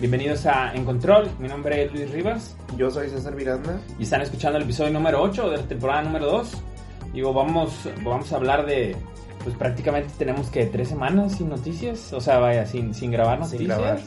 Bienvenidos a En Control, mi nombre es Luis Rivas. Yo soy César Miranda. Y están escuchando el episodio número 8 de la temporada número 2. Digo, vamos, vamos a hablar de, pues prácticamente tenemos que tres semanas sin noticias, o sea, vaya, sin, sin grabar noticias. Sin grabar.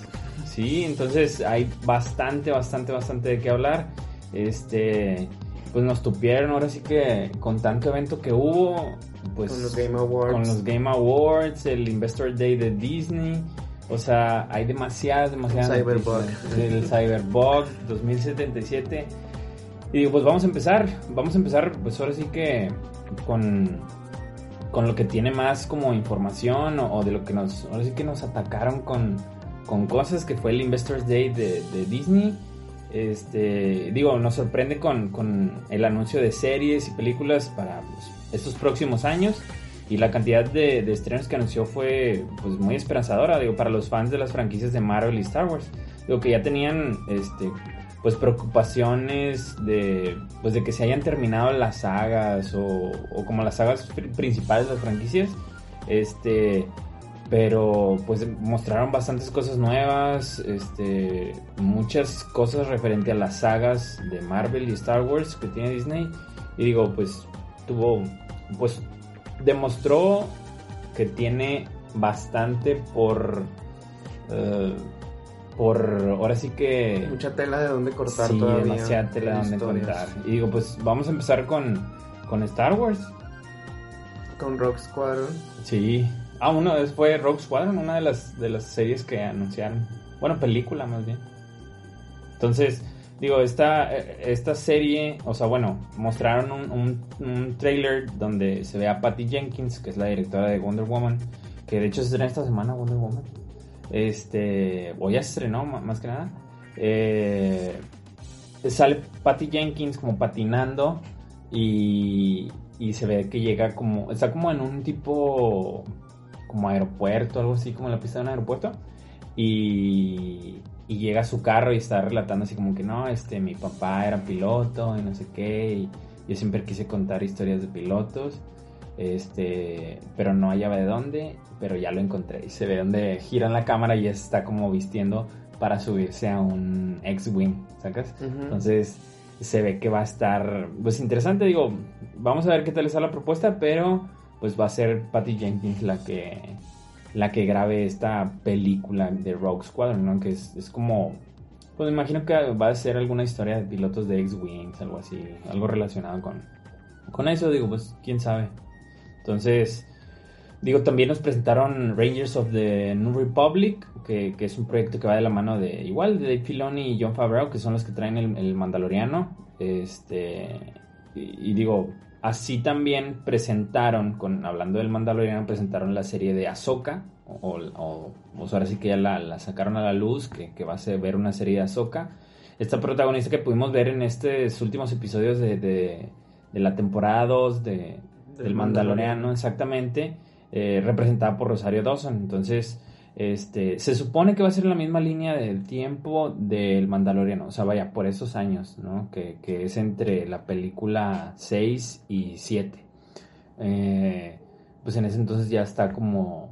Sí, entonces hay bastante, bastante, bastante de qué hablar. Este, pues nos tupieron ahora sí que con tanto evento que hubo, pues Con los Game Awards. con los Game Awards, el Investor Day de Disney. O sea, hay demasiadas, demasiadas Cyberbug. El Cyberbug 2077. Y digo, pues vamos a empezar. Vamos a empezar, pues ahora sí que con, con lo que tiene más como información o, o de lo que nos, ahora sí que nos atacaron con, con cosas que fue el Investors Day de, de Disney. Este, digo, nos sorprende con, con el anuncio de series y películas para pues, estos próximos años. Y la cantidad de, de estrenos que anunció fue pues muy esperanzadora, digo, para los fans de las franquicias de Marvel y Star Wars. Digo que ya tenían este pues preocupaciones de pues de que se hayan terminado las sagas o, o como las sagas pr- principales de las franquicias. Este pero pues mostraron bastantes cosas nuevas, este, muchas cosas referente a las sagas de Marvel y Star Wars que tiene Disney. Y digo, pues tuvo, pues demostró que tiene bastante por, eh, por, ahora sí que... Mucha tela de dónde cortar sí, todavía. demasiada tela en donde contar. Y digo, pues vamos a empezar con, con Star Wars. Con Rock Squadron. Sí. Ah, uno fue Rogue Squadron, una de las, de las series que anunciaron. Bueno, película más bien. Entonces, digo, esta, esta serie, o sea, bueno, mostraron un, un, un trailer donde se ve a Patty Jenkins, que es la directora de Wonder Woman, que de hecho se estrena esta semana Wonder Woman. Este, o ya se estrenó, más que nada. Eh, sale Patty Jenkins como patinando y, y se ve que llega como, está como en un tipo, como aeropuerto, algo así, como en la pista de un aeropuerto. Y, y llega a su carro y está relatando así como que no, este, mi papá era piloto y no sé qué. Y yo siempre quise contar historias de pilotos. Este, pero no hallaba de dónde, pero ya lo encontré. Y se ve donde giran la cámara y está como vistiendo para subirse a un X-Wing, ¿sacas? Entonces se ve que va a estar pues interesante, digo, vamos a ver qué tal está la propuesta, pero pues va a ser Patty Jenkins la que la que grabe esta película de Rogue Squadron. Que es, es como pues me imagino que va a ser alguna historia de pilotos de X-Wings, algo así, algo relacionado con con eso, digo, pues quién sabe. Entonces, Digo, también nos presentaron Rangers of the New Republic, que, es un proyecto que va de la mano de igual de Dave Filoni y John Favreau, que son los que traen el, Mandaloriano. Este y digo, así también presentaron, con hablando del Mandaloriano, presentaron la serie de Ahsoka, o, o, sea, ahora sí que ya la, la sacaron a la luz, que, que va a ser ver una serie de Ahsoka. Esta protagonista que pudimos ver en estos últimos episodios de, de, de la temporada 2 de, del Del Mandaloriano, exactamente, eh, representada por Rosario Dawson. Entonces, este, se supone que va a ser la misma línea del tiempo del Mandaloriano, o sea, vaya, por esos años, ¿no? Que, que es entre la película 6 y 7. Eh, pues en ese entonces ya está como,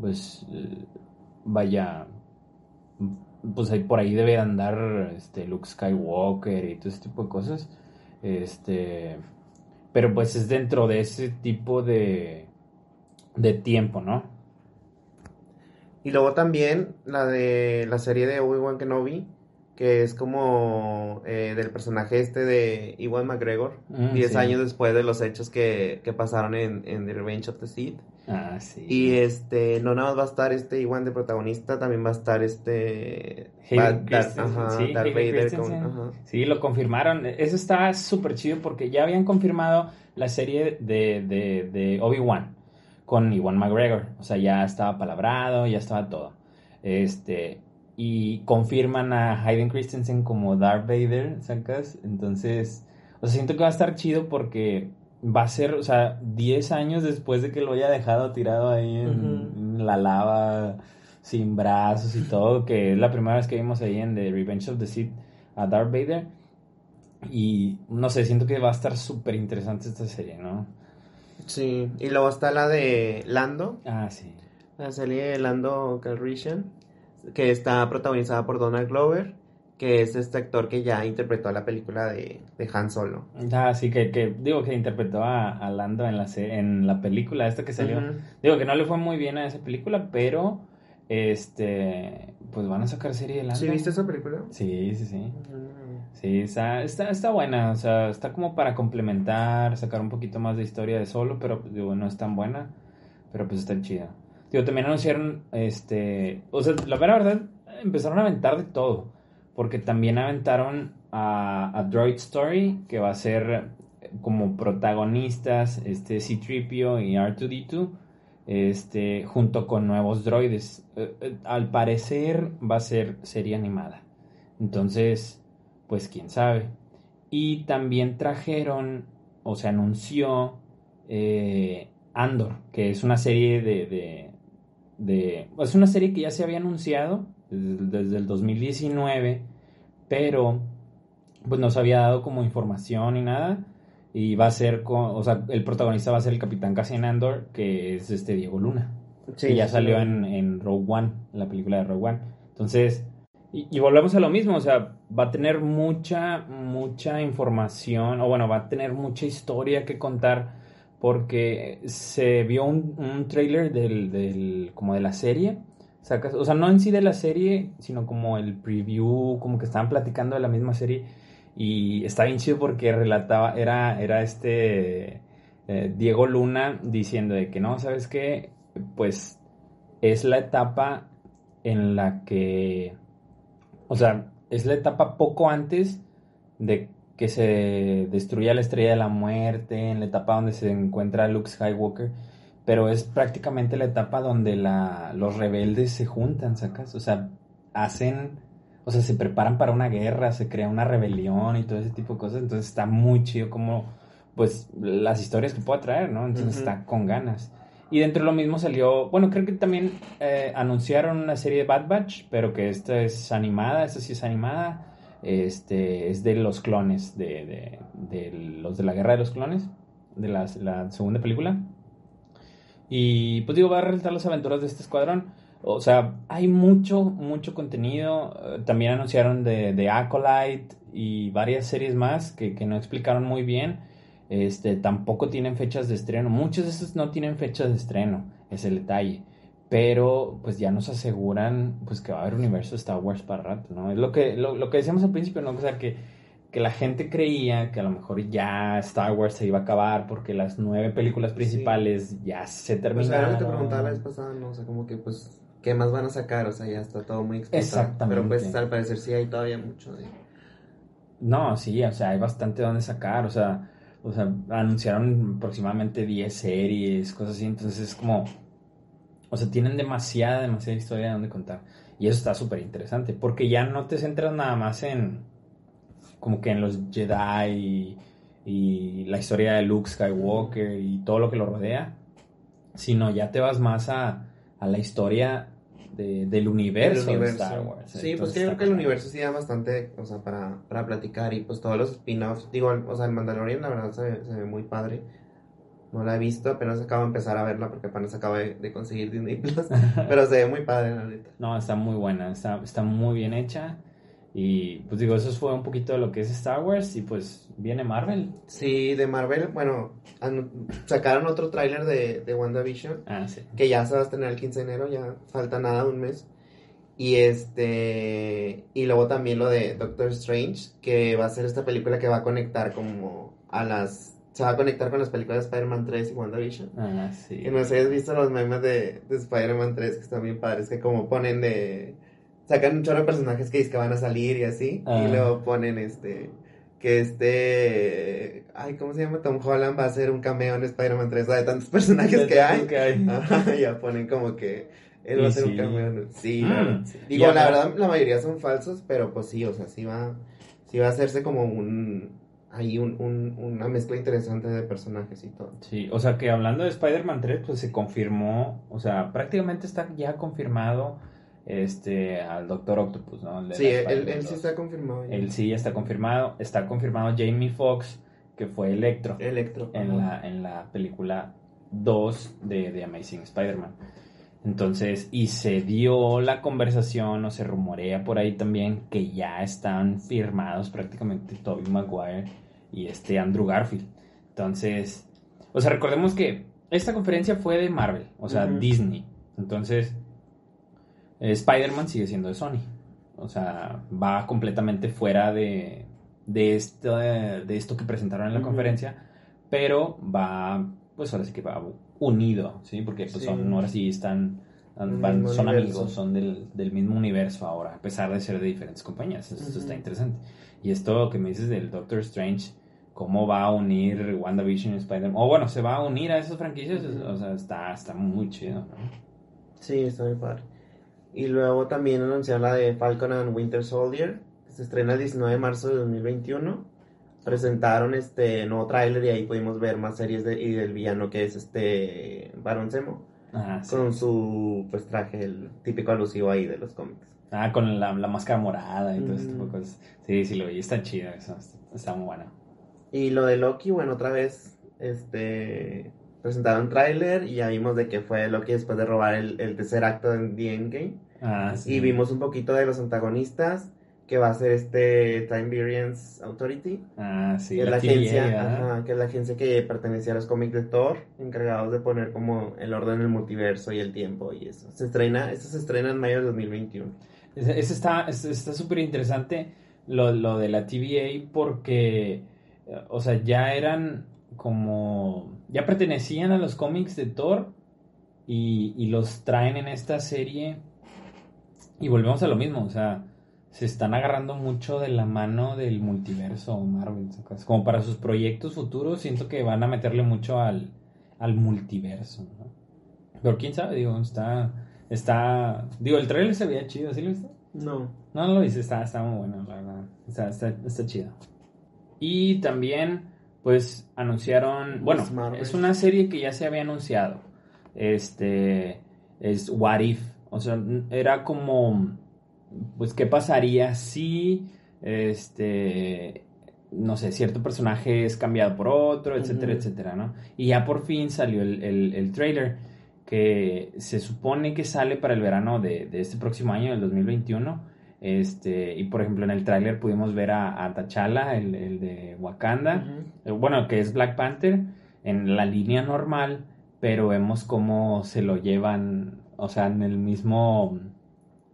pues, eh, vaya, pues ahí por ahí debe andar este Luke Skywalker y todo ese tipo de cosas. Este, pero pues es dentro de ese tipo de de tiempo, ¿no? Y luego también la de la serie de Obi-Wan Kenobi, que es como eh, del personaje este de Iwan McGregor, Mm, 10 sí. años después de los hechos que, que pasaron en, en The Revenge of the Sith. Ah, sí. Y este, no nada más va a estar este Iwan de protagonista, también va a estar este Hayden Darth- Darth- Christensen, ajá, sí, Darth Hayden Vader con- Christensen. ajá. Sí, lo confirmaron. Eso está súper chido porque ya habían confirmado la serie de, de, de Obi-Wan con Iwan McGregor. O sea, ya estaba palabrado, ya estaba todo. Este, y confirman a Hayden Christensen como Darth Vader, ¿sacas? Entonces, o sea, siento que va a estar chido porque va a ser, o sea, 10 años después de que lo haya dejado tirado ahí en, la lava, sin brazos y todo, que es la primera vez que vimos ahí en The Revenge of the Sith a Darth Vader. Y no sé, siento que va a estar súper interesante esta serie, ¿no? Sí, y luego está la de Lando, Ah, sí. la serie de Lando Calrissian. que está protagonizada por Donald Glover, que es este actor que ya interpretó la película de, de Han Solo. Ah, sí, que, que digo que interpretó a, a Lando en la, en la película esta que salió. Digo que no le fue muy bien a esa película, pero este pues van a sacar serie de Lando. ¿Sí viste esa película? Sí, sí, sí. Sí, está, está, está buena, o sea, está como para complementar, sacar un poquito más de historia de solo, pero digo, no es tan buena, pero pues está chida. Digo, también anunciaron, este, o sea, la verdad, empezaron a aventar de todo, porque también aventaron a, a Droid Story, que va a ser como protagonistas, este, C-3PO y R2-D2, este, junto con nuevos droides. Eh, eh, al parecer va a ser serie animada. Entonces, pues quién sabe. Y también trajeron, o se anunció, eh, Andor, que es una serie de, de, de- Es una serie que ya se había anunciado desde, desde el 2019, pero pues no se había dado como información ni nada. Y va a ser, con, o sea, el protagonista va a ser el capitán Cassian Andor, que es este Diego Luna que ya salió en, en Rogue One, en la película de Rogue One. Entonces, y, y volvemos a lo mismo, o sea, va a tener mucha, mucha información, o bueno, va a tener mucha historia que contar, porque se vio un, un trailer del, del, como de la serie, sacas- o sea, no en sí de la serie, sino como el preview, como que estaban platicando de la misma serie, y está bien chido porque relataba, era, era este eh, Diego Luna diciendo de que no, ¿sabes qué? Pues es la etapa en la que, o sea, es la etapa poco antes de que se destruya la estrella de la muerte, en la etapa donde se encuentra Luke Skywalker, pero es prácticamente la etapa donde la, los rebeldes se juntan, ¿sacas? O sea, hacen, o sea, se preparan para una guerra, se crea una rebelión y todo ese tipo de cosas, entonces está muy chido como, pues, las historias que pueda traer, ¿no? Entonces está con ganas. Y dentro de lo mismo salió, bueno, creo que también eh, anunciaron una serie de Bad Batch, pero que esta es animada, esta sí es animada, este, es de los clones, de, de, de los de la guerra de los clones, de las- la segunda película. Y pues digo, va a relatar las aventuras de este escuadrón. O sea, hay mucho, mucho contenido. Eh, También anunciaron de, de Acolyte y varias series más que, que no explicaron muy bien. Este, tampoco tienen fechas de estreno. Muchos de estos no tienen fechas de estreno, es el detalle. Pero pues ya nos aseguran pues que va a haber universo de Star Wars para rato, ¿no? Es lo que, lo, lo que decíamos al principio, ¿no? O sea, que, que la gente creía que a lo mejor ya Star Wars se iba a acabar porque las nueve películas principales ya se Pues era lo que te terminaron. preguntaba la vez pasada, ¿no? O sea, como que, pues, ¿qué más van a sacar? O sea, ya está todo muy explotado. Exactamente. Pero pues, al parecer sí hay todavía mucho de... No, sí, o sea, hay bastante donde sacar, o sea, o sea, anunciaron aproximadamente 10 series, cosas así, entonces es como, o sea, tienen demasiada, demasiada historia de donde contar. Y eso está súper interesante, porque ya no te centras nada más en, como que en los Jedi y, y la historia de Luke Skywalker y todo lo que lo rodea, sino ya te vas más a, a la historia de- del universo, El de universo. Star Wars. Sí, pues Entonces yo creo que el universo sí da bastante, o sea, para, para platicar y pues todos los spin-offs, digo, el- o sea, el Mandalorian la verdad se, ve- se ve muy padre. No la he visto, apenas acabo de empezar a verla porque apenas acabo de, de conseguir Disney Plus, pero se ve muy padre, la neta. No, está muy buena, está, está muy bien hecha. Y pues digo, eso fue un poquito de lo que es Star Wars y pues viene Marvel. Sí, de Marvel, bueno, sacaron otro tráiler de, de WandaVision, Ah, sí. que ya se va a estrenar el 15 de enero, ya falta nada, un mes. Y este, y luego también lo de Doctor Strange, que va a ser esta película que va a conectar como a las, se va a conectar con las películas de Spider-Man 3 y WandaVision. Ah, sí. Que no sé si has visto los memes de, de Spider-Man 3 que están bien padres, que como ponen de, sacan un chorro de personajes que dicen que van a salir y así, Ah. y luego ponen este, que este, ay, ¿cómo se llama? Tom Holland va a hacer un cameo en Spider-Man 3, o sea, de tantos personajes que hay. que hay. Ajá, ya ponen como que él va a hacer un cameo. Sí, Mm, sí. Digo, la verdad, la mayoría son falsos, pero pues sí, o sea, sí va, sí va a hacerse como un, ahí un, un- una mezcla interesante de personajes y todo. Sí, o sea que hablando de Spider-Man 3, pues se confirmó, o sea, prácticamente está ya confirmado este al Doctor Octopus, ¿no? El Sí, él, él sí 2. está confirmado. ya. Él sí ya está confirmado. Está confirmado Jamie Foxx, que fue Electro. Electro. en la, en la película 2 de, de Amazing Spider-Man. Entonces, y se dio la conversación o se rumorea por ahí también que ya están firmados prácticamente Tobey Maguire y este Andrew Garfield. Entonces, o sea, recordemos que esta conferencia fue de Marvel, o sea, Disney. Entonces, Spider-Man sigue siendo de Sony. O sea, va completamente fuera de, de, esto, de esto que presentaron en la conferencia, pero va, pues ahora sí que va unido, ¿sí? Porque pues son, ahora sí están, son amigos, son del, del, mismo universo ahora, a pesar de ser de diferentes compañías. Eso, está interesante. Y esto que me dices del Doctor Strange, cómo va a unir WandaVision y Spider-Man, o bueno, se va a unir a esas franquicias, o sea, está, está muy chido, ¿no? Sí, está muy padre. Y luego también anunciaron la de Falcon and Winter Soldier, que se estrena el 19 de marzo de 2021. Presentaron este nuevo tráiler y ahí pudimos ver más series de, y del villano que es este Baron Zemo. Ah, con su pues traje, el típico alusivo ahí de los cómics. Ah, con la, máscara morada y todo ese tipo de cosas. Sí, sí, lo vi, está chido eso, está, muy bueno. Y lo de Loki, bueno, otra vez, este, presentaron tráiler y ya vimos de que fue Loki después de robar el, el tercer acto de The Endgame. Ah, sí. Y vimos un poquito de los antagonistas, que va a ser este Time Variance Authority. Ah, sí. Que es la, agencia, que es la agencia que pertenecía a los cómics de Thor, encargados de poner como el orden del multiverso y el tiempo y eso. Se estrena, eso se estrena en mayo de 2021. Eso está súper interesante lo, lo de la TVA porque, o sea, ya eran como ya pertenecían a los cómics de Thor y, los traen en esta serie y volvemos a lo mismo, o sea, se están agarrando mucho de la mano del multiverso Marvel, como para sus proyectos futuros siento que van a meterle mucho al, al multiverso, ¿no? Pero quién sabe, digo, está, está, digo, el trailer se veía chido, ¿sí lo viste? No. No, no lo viste, está, está muy bueno, la verdad, está, está, está chido. Y también pues anunciaron, bueno, es una serie que ya se había anunciado. Este es What If, o sea, era como pues qué pasaría si este no sé, cierto personaje es cambiado por otro, etcétera, etcétera, ¿no? Y ya por fin salió el, el, trailer que se supone que sale para el verano de, de este próximo año, del 2021 este, y por ejemplo, en el tráiler pudimos ver a, a T'Challa, el, el, de Wakanda, eh, bueno, que es Black Panther, en la línea normal, pero vemos cómo se lo llevan, o sea, en el mismo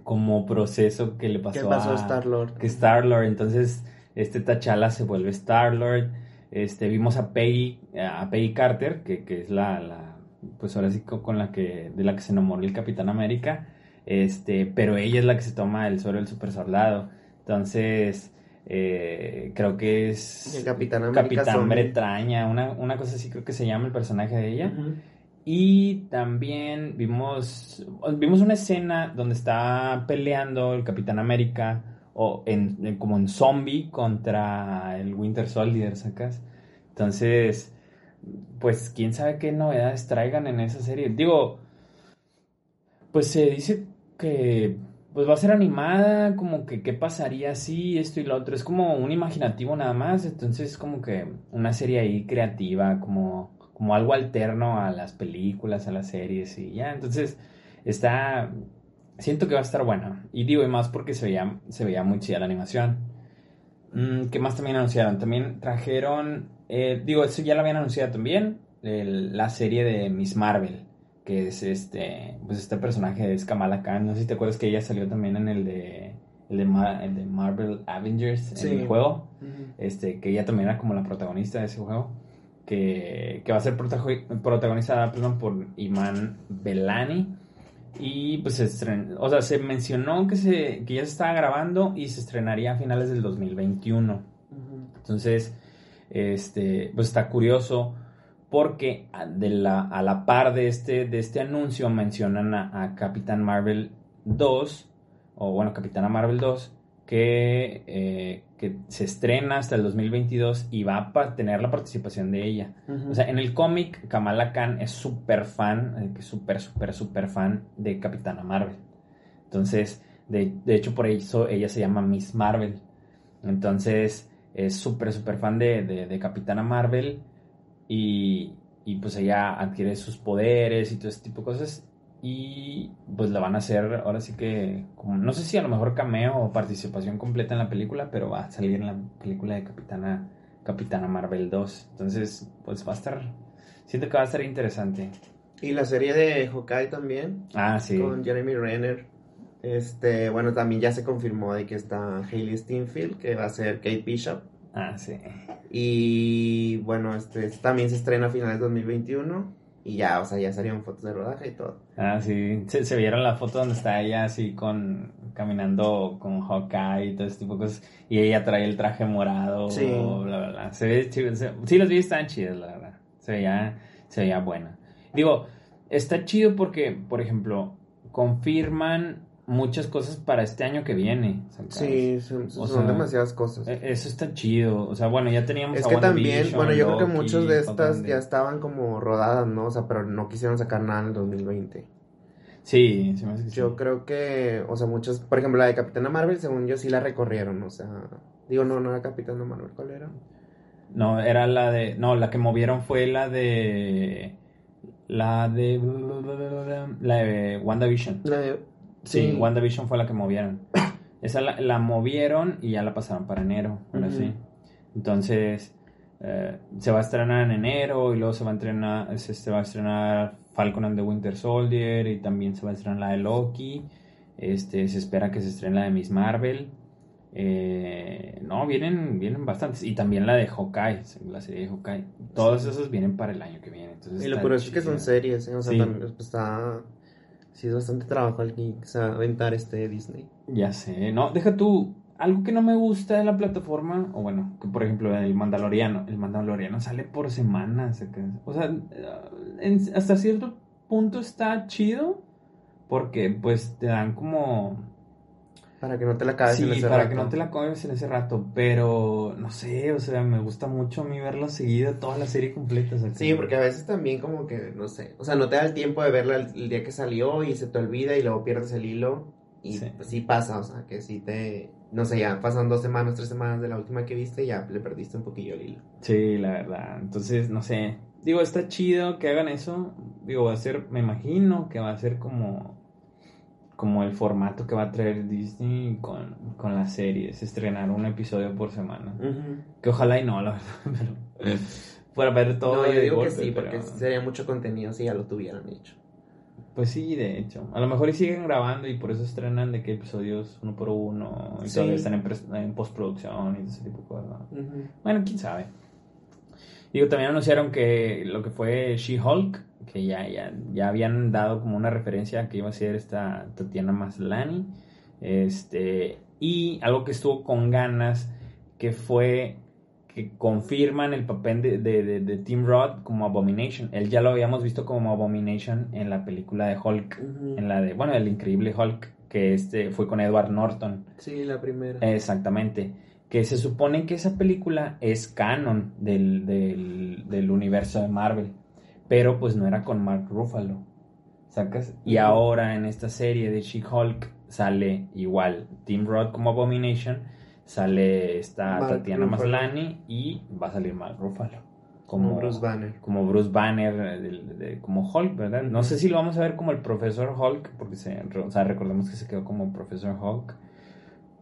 como proceso que le pasó, pasó a, Star-Lord. Que Star-Lord, entonces este T'Challa se vuelve Star-Lord, este, vimos a Peggy, a Peggy Carter, que, que es la, la, pues ahora sí con la que, de la que se enamoró el Capitán América, este, pero ella es la que se toma el suero del super soldado. Entonces, eh, creo que es el Capitán, Capitán Bretaña, una, una, cosa así creo que se llama el personaje de ella. Y también vimos, vimos una escena donde está peleando el Capitán América o en, como en zombie contra el Winter Soldier, ¿sacas? Entonces, pues quién sabe qué novedades traigan en esa serie. Digo, pues se dice que pues va a ser animada, como que qué pasaría si esto y lo otro. Es como un imaginativo nada más, entonces como que una serie ahí creativa, como, como algo alterno a las películas, a las series y ya. Entonces está, siento que va a estar buena. Y digo, y más porque se veía, se veía muy chida la animación. Mm, ¿Qué más también anunciaron? También trajeron, eh, digo, eso ya lo habían anunciado también, la serie de Miss Marvel que es este, pues este personaje es Kamala Khan, no sé si te acuerdas que ella salió también en el de, el de, Marvel Avengers, en el juego, este, que ella también era como la protagonista de ese juego, que, que va a ser protagonizada por Iman Belani, y pues se o sea, se mencionó que, se, que ya se estaba grabando y se estrenaría a finales del 2021. Entonces, este, pues está curioso porque a, de la, a la par de este, de este anuncio mencionan a, Capitán Marvel 2, o bueno, Capitana Marvel 2, que, eh, que se estrena hasta el 2022 y va a tener la participación de ella. O sea, en el cómic, Kamala Khan es súper fan, eh, súper, súper, súper fan de Capitana Marvel. Entonces, de, hecho, por eso ella se llama Miss Marvel. Entonces, es súper, súper fan de, de Capitana Marvel y, y pues ella adquiere sus poderes y todo ese tipo de cosas. y pues la van a hacer ahora sí que, como, no sé si a lo mejor cameo o participación completa en la película, pero va a salir en la película de Capitana, Capitana Marvel 2. Entonces, pues va a estar, siento que va a estar interesante. Y la serie de Hawkeye también. Ah, sí. Con Jeremy Renner. Este, bueno, también ya se confirmó de que está Hailey Steinfeld, que va a ser Kate Bishop. Ah, sí. Y bueno, este también se estrena a finales de 2021. Y ya, o sea, ya salieron fotos de rodaje y todo. Ah, sí. Se, vieron la foto donde está ella así con. caminando con Hawkeye y todo ese tipo de cosas. Y ella trae el traje morado. Sí. Bla, bla, Se ve chido. sí, los vi están chidos, la verdad. Se veía, se veía buena. Digo, está chido porque, por ejemplo, confirman muchas cosas para este año que viene. Sí, son, demasiadas cosas. E, eso está chido. O sea, bueno, ya teníamos. Es que también, bueno, yo creo que muchas de estas ya estaban como rodadas, ¿no? O sea, pero no quisieron sacar nada en el 2020. Sí, sí me Yo creo que, o sea, muchos, por ejemplo, la de Capitana Marvel, según yo, sí la recorrieron, o sea, digo, no, no era Capitana Marvel, ¿cuál era? No, era la de, no, la que movieron fue la de, la de, la de WandaVision. La de Sí, WandaVision fue la que movieron. Esa la, movieron y ya la pasaron para enero, ahora sí. Entonces, eh, se va a estrenar en enero y luego se va a estrenar, se, va a estrenar Falcon and the Winter Soldier y también se va a estrenar la de Loki. Este, se espera que se estrene la de Miss Marvel. Eh, no, vienen, vienen bastantes. Y también la de Hawkeye, la serie de Hawkeye. Todos esos vienen para el año que viene. y lo curioso es que son series, ¿eh? o sea, está sí es bastante trabajo aquí, o sea, aventar este Disney. Ya sé, no, deja tú, algo que no me gusta de la plataforma, o bueno, que por ejemplo el Mandaloriano, el Mandaloriano sale por semana, o sea, hasta cierto punto está chido, porque pues te dan como para que no te la acabes en ese rato. para que no te la acabes en ese rato. Pero, no sé, o sea, me gusta mucho a mí verlo seguido, toda la serie completa. sí, porque a veces también como que, no sé, o sea, no te da el tiempo de verla el, día que salió y se te olvida y luego pierdes el hilo. Y sí. Pues, sí pasa, o sea, que sí te, no sé, ya pasan dos semanas, tres semanas de la última que viste y ya le perdiste un poquillo el hilo. Sí, la verdad. Entonces, no sé. Digo, está chido que hagan eso. Digo, va a ser, me imagino que va a ser como como el formato que va a traer Disney con, con las series, estrenar un episodio por semana. Que ojalá y no, la verdad, pero fuera ver todo. No, yo digo que sí, porque sería mucho contenido si ya lo tuvieran hecho. Pues sí, de hecho. A lo mejor y siguen grabando y por eso estrenan de qué episodios uno por uno y todavía están en, postproducción y ese tipo de cosas. Bueno, quién sabe. Digo, también anunciaron que lo que fue She-Hulk que ya, ya, ya habían dado como una referencia que iba a ser esta Tatiana Maslany. Este, y algo que estuvo con ganas, que fue que confirman el papel de, de, de, Tim Roth como Abomination. Él ya lo habíamos visto como Abomination en la película de Hulk, en la de, bueno, el increíble Hulk, que este fue con Edward Norton. Sí, la primera. Exactamente. Que se supone que esa película es canon del, del, del universo de Marvel pero pues no era con Mark Ruffalo. ¿Sacas? Y ahora en esta serie de She-Hulk sale igual Tim Roth como Abomination, sale esta Tatiana Maslany y va a salir Mark Ruffalo. Como, Bruce Banner. Como Bruce Banner, como Hulk, ¿verdad? No sé si lo vamos a ver como el profesor Hulk, porque se, o sea, recordemos que se quedó como profesor Hulk,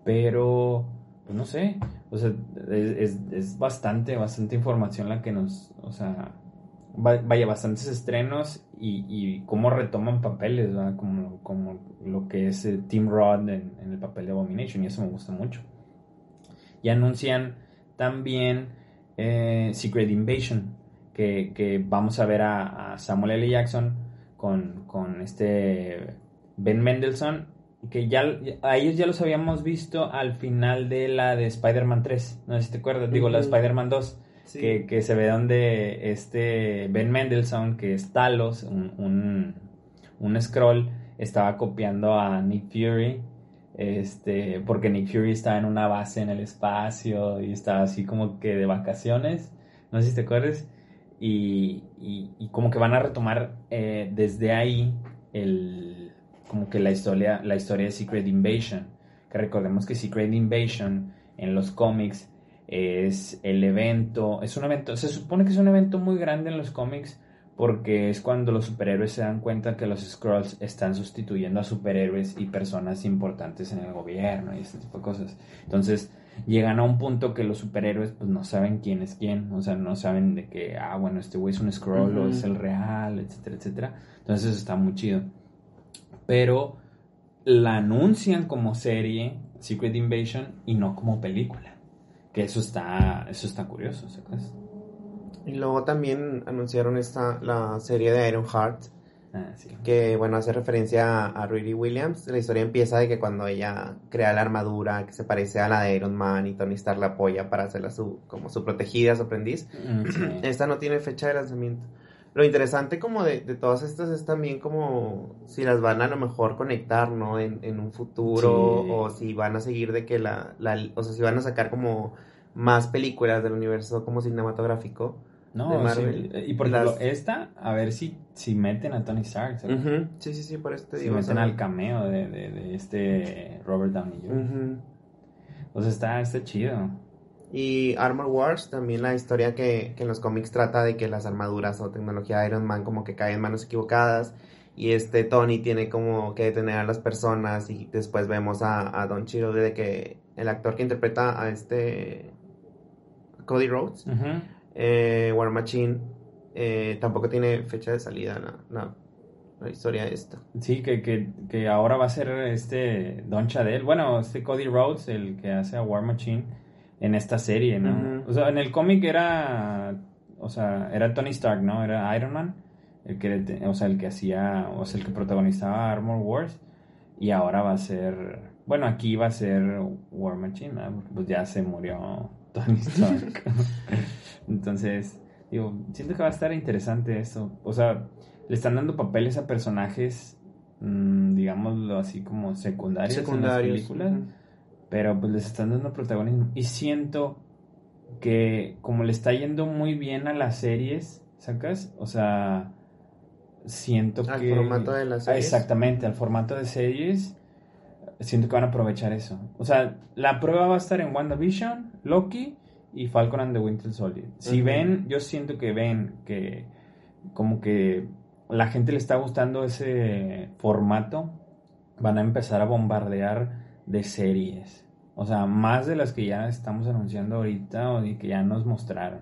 pero, no sé, o sea, es, es bastante, bastante información la que nos, o sea, vaya, bastantes estrenos y, y cómo retoman papeles, Como, como lo que es eh, Tim Roth en, el papel de Abomination, y eso me gusta mucho. Y anuncian también eh, Secret Invasion, que, vamos a ver a, Samuel L. Jackson con, con, este Ben Mendelssohn, que ya a ellos ya los habíamos visto al final de la de Spider-Man 3, no sé si te acuerdas, digo, la de Spider-Man 2 que, se ve donde este Ben Mendelssohn, que es Talos, un, un, scroll, estaba copiando a Nick Fury, este, porque Nick Fury estaba en una base en el espacio y estaba así como que de vacaciones, no sé si te acuerdas, y, y, como que van a retomar eh, desde ahí el, como que la historia, la historia de Secret Invasion, que recordemos que Secret Invasion en los cómics es el evento, es un evento, se supone que es un evento muy grande en los cómics porque es cuando los superhéroes se dan cuenta que los Scrolls están sustituyendo a superhéroes y personas importantes en el gobierno y este tipo de cosas. Entonces llegan a un punto que los superhéroes pues no saben quién es quién, o sea, no saben de que, ah, bueno, este güey es un Scroll o es el real, etcétera, etcétera. Entonces está muy chido. Pero la anuncian como serie, Secret Invasion, y no como película. Que eso está, eso está curioso, ¿sabes? Y luego también anunciaron esta, la serie de Iron Heart. Ah, sí. Que bueno, hace referencia a, Riri Williams. La historia empieza de que cuando ella crea la armadura que se parece a la de Iron Man y Tony Stark la apoya para hacerla su, como su protegida, su aprendiz. Mm, sí. Esta no tiene fecha de lanzamiento. Lo interesante como de, de todas estas es también como si las van a lo mejor conectar, ¿no? En, en un futuro Sí. o si van a seguir de que la, la, o sea, si van a sacar como más películas del universo como cinematográfico. No, de sí. Marvel. Y por ejemplo, Las- esta, a ver si, si meten a Tony Stark, ¿sabes? Ujú. Sí, sí, sí, por eso te Si digo. meten al cameo de, de, de este Robert Downey Jr. ujú. O sea, está, está chido. Y Armor Wars, también la historia que, que en los cómics trata de que las armaduras o tecnología de Iron Man como que caen en manos equivocadas y este Tony tiene como que detener a las personas y después vemos a, a Don Cheadle de que el actor que interpreta a este Cody Rhodes, Ujú. eh, War Machine, eh, tampoco tiene fecha de salida la, la, la historia de esto. Sí, que, que, que ahora va a ser este Don Chadel, bueno, este Cody Rhodes, el que hace a War Machine en esta serie, ¿no? O sea, en el cómic era, o sea, era Tony Stark, ¿no? Era Iron Man, el que, o sea, el que hacía, o sea, el que protagonizaba Armor Wars, y ahora va a ser, bueno, aquí va a ser War Machine, ¿no? Porque, Pues ya se murió Tony Stark. Entonces, digo, siento que va a estar interesante eso. O sea, le están dando papeles a personajes, mm, digámoslo así como secundarios, Secundarios. en las películas. Pero pues les están dando protagonismo. Y siento que como le está yendo muy bien a las series, ¿sacas? O sea, siento Al que... formato de las series. Exactamente, al formato de series. Siento que van a aprovechar eso. O sea, la prueba va a estar en WandaVision, Loki y Falcon and the Winter Soldier. Si ven, yo siento que ven que como que la gente le está gustando ese formato, van a empezar a bombardear de series. O sea, más de las que ya estamos anunciando ahorita o de que ya nos mostraron.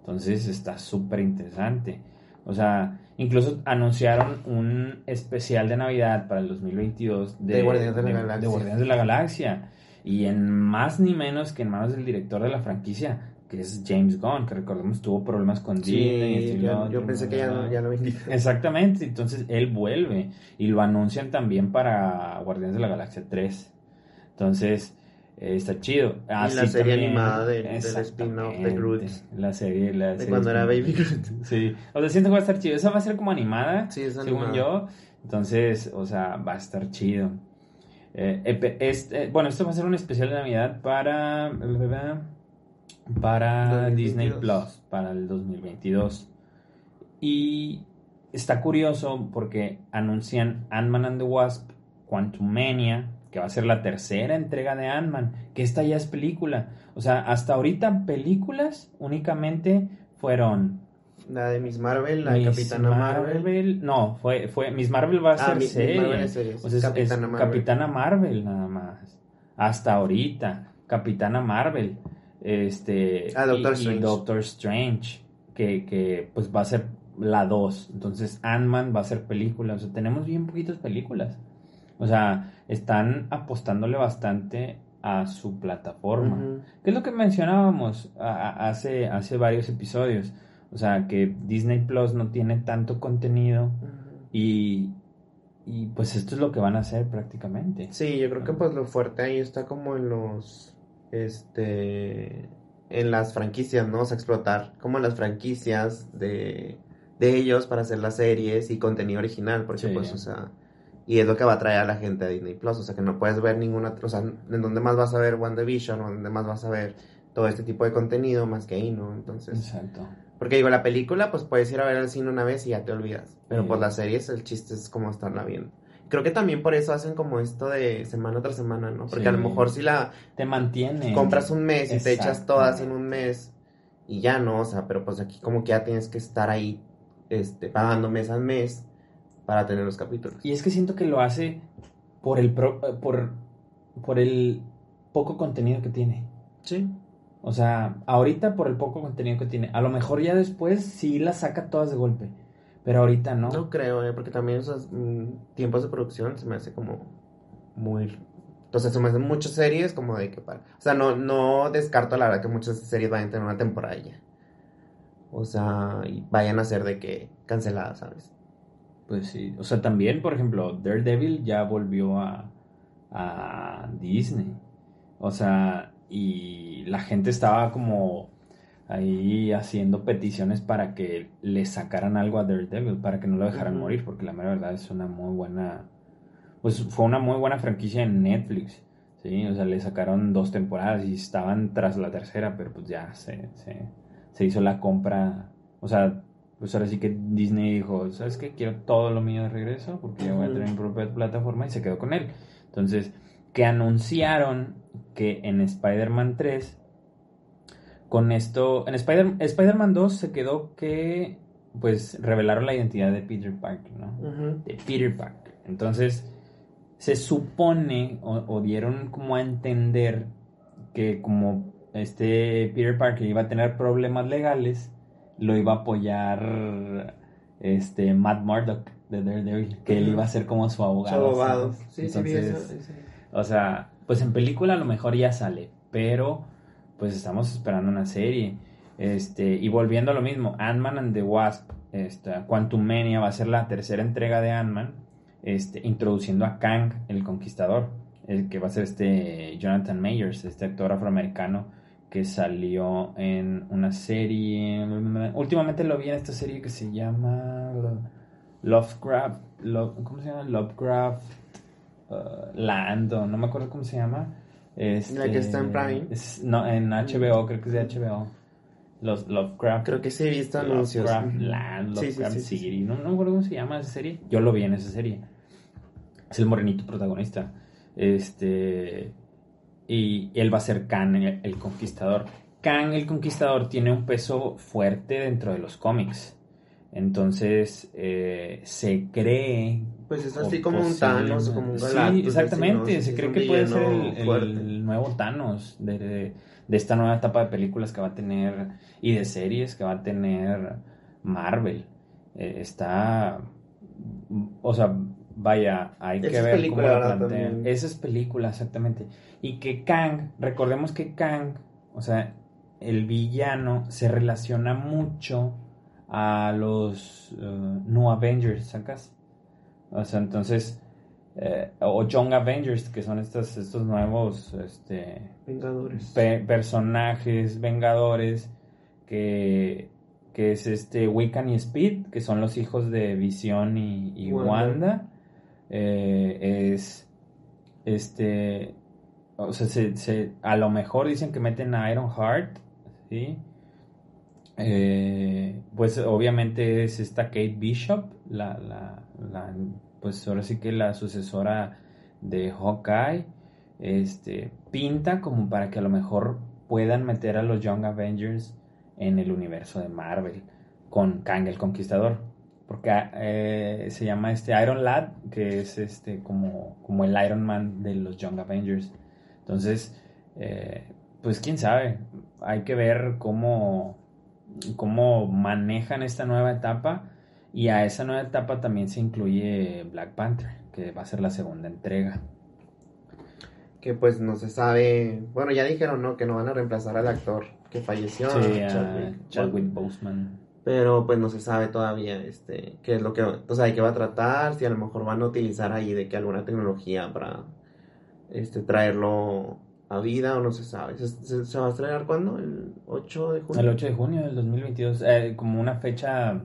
Entonces está súper interesante. O sea, incluso anunciaron un especial de Navidad para el 2022 de, De Guardianes de la Galaxia. de Guardianes de la Galaxia. Y en más ni menos que en manos del director de la franquicia, que es James Gunn, que recordemos tuvo problemas con Disney. Sí, yo, pensé que ya, ya. Exactamente, entonces él vuelve y lo anuncian también para Guardianes de la Galaxia 3. Entonces, eh, está chido. Así la serie también- animada de- del Exactamente, spin-off de Groot. La serie, la De serie cuando era. Baby Groot. Sí, o sea, siento que va a estar chido. Esa va a ser como animada, Sí, es según animada. yo. Entonces, o sea, va a estar chido. Eh, este, bueno, esto va a ser un especial de Navidad para para 2022. Disney Plus para el 2022. Y está curioso porque anuncian Ant-Man and the Wasp, Quantumania, que va a ser la tercera entrega de Ant-Man, que esta ya es película. O sea, hasta ahorita películas únicamente fueron La de Miss Marvel, la de Capitana Marvel. No, fue, fue Miss Marvel va a Ah, ser Miss serie. Marvel es serie, sí, O sea, es- es Capitana Marvel. Capitana Marvel nada más. Hasta ahorita. Capitana Marvel. Este. Ah, Doctor y- y Strange. Doctor Strange. Que, que pues va a ser la 2. Entonces Ant-Man va a ser película. O sea, tenemos bien poquitas películas. O sea, están apostándole bastante a su plataforma. ¿Qué es lo que mencionábamos hace, hace varios episodios? O sea, que Disney Plus no tiene tanto contenido y, y pues esto es lo que van a hacer prácticamente. Sí, yo creo que pues lo fuerte ahí está como en los, este, en las franquicias, ¿no? O sea, explotar como las franquicias de, de ellos para hacer las series y contenido original, porque Sí. pues, o sea, y es lo que va a traer a la gente a Disney Plus, o sea, que no puedes ver ninguna, o sea, en donde más vas a ver WandaVision o donde más vas a ver todo este tipo de contenido más que ahí, ¿no? Entonces, Exacto. porque digo, la película pues puedes ir a ver al cine una vez y ya te olvidas, pero Sí. pues las series el chiste es como estarla viendo. Creo que también por eso hacen como esto de semana tras semana, ¿no? Porque Sí. a lo mejor si la Te mantiene. compras un mes y te echas todas en un mes y ya no, o sea, pero pues aquí como que ya tienes que estar ahí este, pagando mes a mes para tener los capítulos. Y es que siento que lo hace por el, pro- eh, por, por el poco contenido que tiene. Sí. O sea, ahorita por el poco contenido que tiene. A lo mejor ya después sí las saca todas de golpe. Pero ahorita no. No creo, eh, porque también esos mm, tiempos de producción se me hace como muy... Entonces se me hacen muchas series como de que para... O sea, no, no descarto la verdad que muchas series vayan a tener una temporada ya. O sea, y vayan a ser de que canceladas, ¿sabes? Pues sí. O sea, también, por ejemplo, Daredevil ya volvió a, a Disney. O sea, y la gente estaba como ahí haciendo peticiones para que le sacaran algo a Daredevil, para que no lo dejaran morir, porque la mera verdad es una muy buena, pues fue una muy buena franquicia en Netflix, ¿sí? O sea, le sacaron dos temporadas y estaban tras la tercera, pero pues ya se, se, se hizo la compra, o sea, pues ahora sí que Disney dijo, ¿sabes qué? Quiero todo lo mío de regreso, porque yo voy a tener mi propia plataforma y se quedó con él. Entonces, que anunciaron que en Spider-Man 3 con esto, en Spider- Spider-Man 2 se quedó que, pues, revelaron la identidad de Peter Parker, ¿no? De Peter Parker. Entonces, se supone, o, o dieron como a entender que como este Peter Parker iba a tener problemas legales, lo iba a apoyar este Matt Murdock de Daredevil, que él iba a ser como su Su abogado. abogado. ¿sabes? Sí, sí. Entonces, sí. o sea, pues en película a lo mejor ya sale, pero pues estamos esperando una serie. Este, y volviendo a lo mismo, Ant-Man and the Wasp, esta, Quantum Mania va a ser la tercera entrega de Ant-Man, este, introduciendo a Kang, el conquistador, el que va a ser este Jonathan Mayers, este actor afroamericano que salió en una serie, últimamente lo vi en esta serie que se llama Lovecraft, Love- ¿cómo se llama? Lovecraft uh, Land, o no me acuerdo cómo se llama. Este, La que está en Prime. es- no, en HBO, creo que es de HBO. Los Lovecraft. Creo que sí he visto anuncios. Lovecraft. Land, sí, Lovecraft sí, sí, City. No, no me acuerdo cómo se llama esa serie. Yo lo vi en esa serie. Es el morenito protagonista. Este. Y él va a ser Khan, el, el conquistador. Khan, el conquistador, tiene un peso fuerte dentro de los cómics. Entonces, eh, se cree. Pues es así como un Thanos como un Sí, exactamente. así, ¿no? se cree que puede ser el, nuevo Thanos de, de- de esta nueva etapa de películas que va a tener y de series que va a tener Marvel. Eh, está. O sea, vaya, hay Esa que es ver película, cómo lo plantean. Esa es película, exactamente. Y que Kang, recordemos que Kang, o sea, el villano se relaciona mucho a los eh, New Avengers, ¿sacas? O sea, entonces, eh, o Young Avengers, que son estos, estos nuevos este, Vengadores. pe- personajes vengadores, que, que es este Wiccan y Speed, que son los hijos de Visión y, y Wanda. Wanda. Eh, es este o sea se, se- a lo mejor dicen que meten a Iron Heart sí Eh, pues obviamente es esta Kate Bishop la, la, pues ahora sí que la sucesora de Hawkeye este pinta como para que a lo mejor puedan meter a los Young Avengers en el universo de Marvel con Kang el Conquistador porque eh, se llama este Iron Lad que es este como, como el Iron Man de los Young Avengers entonces eh, pues quién sabe hay que ver cómo cómo manejan esta nueva etapa y a esa nueva etapa también se incluye Black Panther que va a ser la segunda entrega Que pues no se sabe. Bueno, ya dijeron, ¿no? Que no van a reemplazar al actor que falleció. sí. Chadwick Boseman Pero pues no se sabe todavía este qué es lo que, o sea, de qué va a tratar, si a lo mejor van a utilizar ahí de que alguna tecnología para este traerlo a vida o no se sabe. ¿Se, se- se va a estrenar cuándo? ¿El 8 de junio? El 8 de junio del 2022, eh, como una fecha,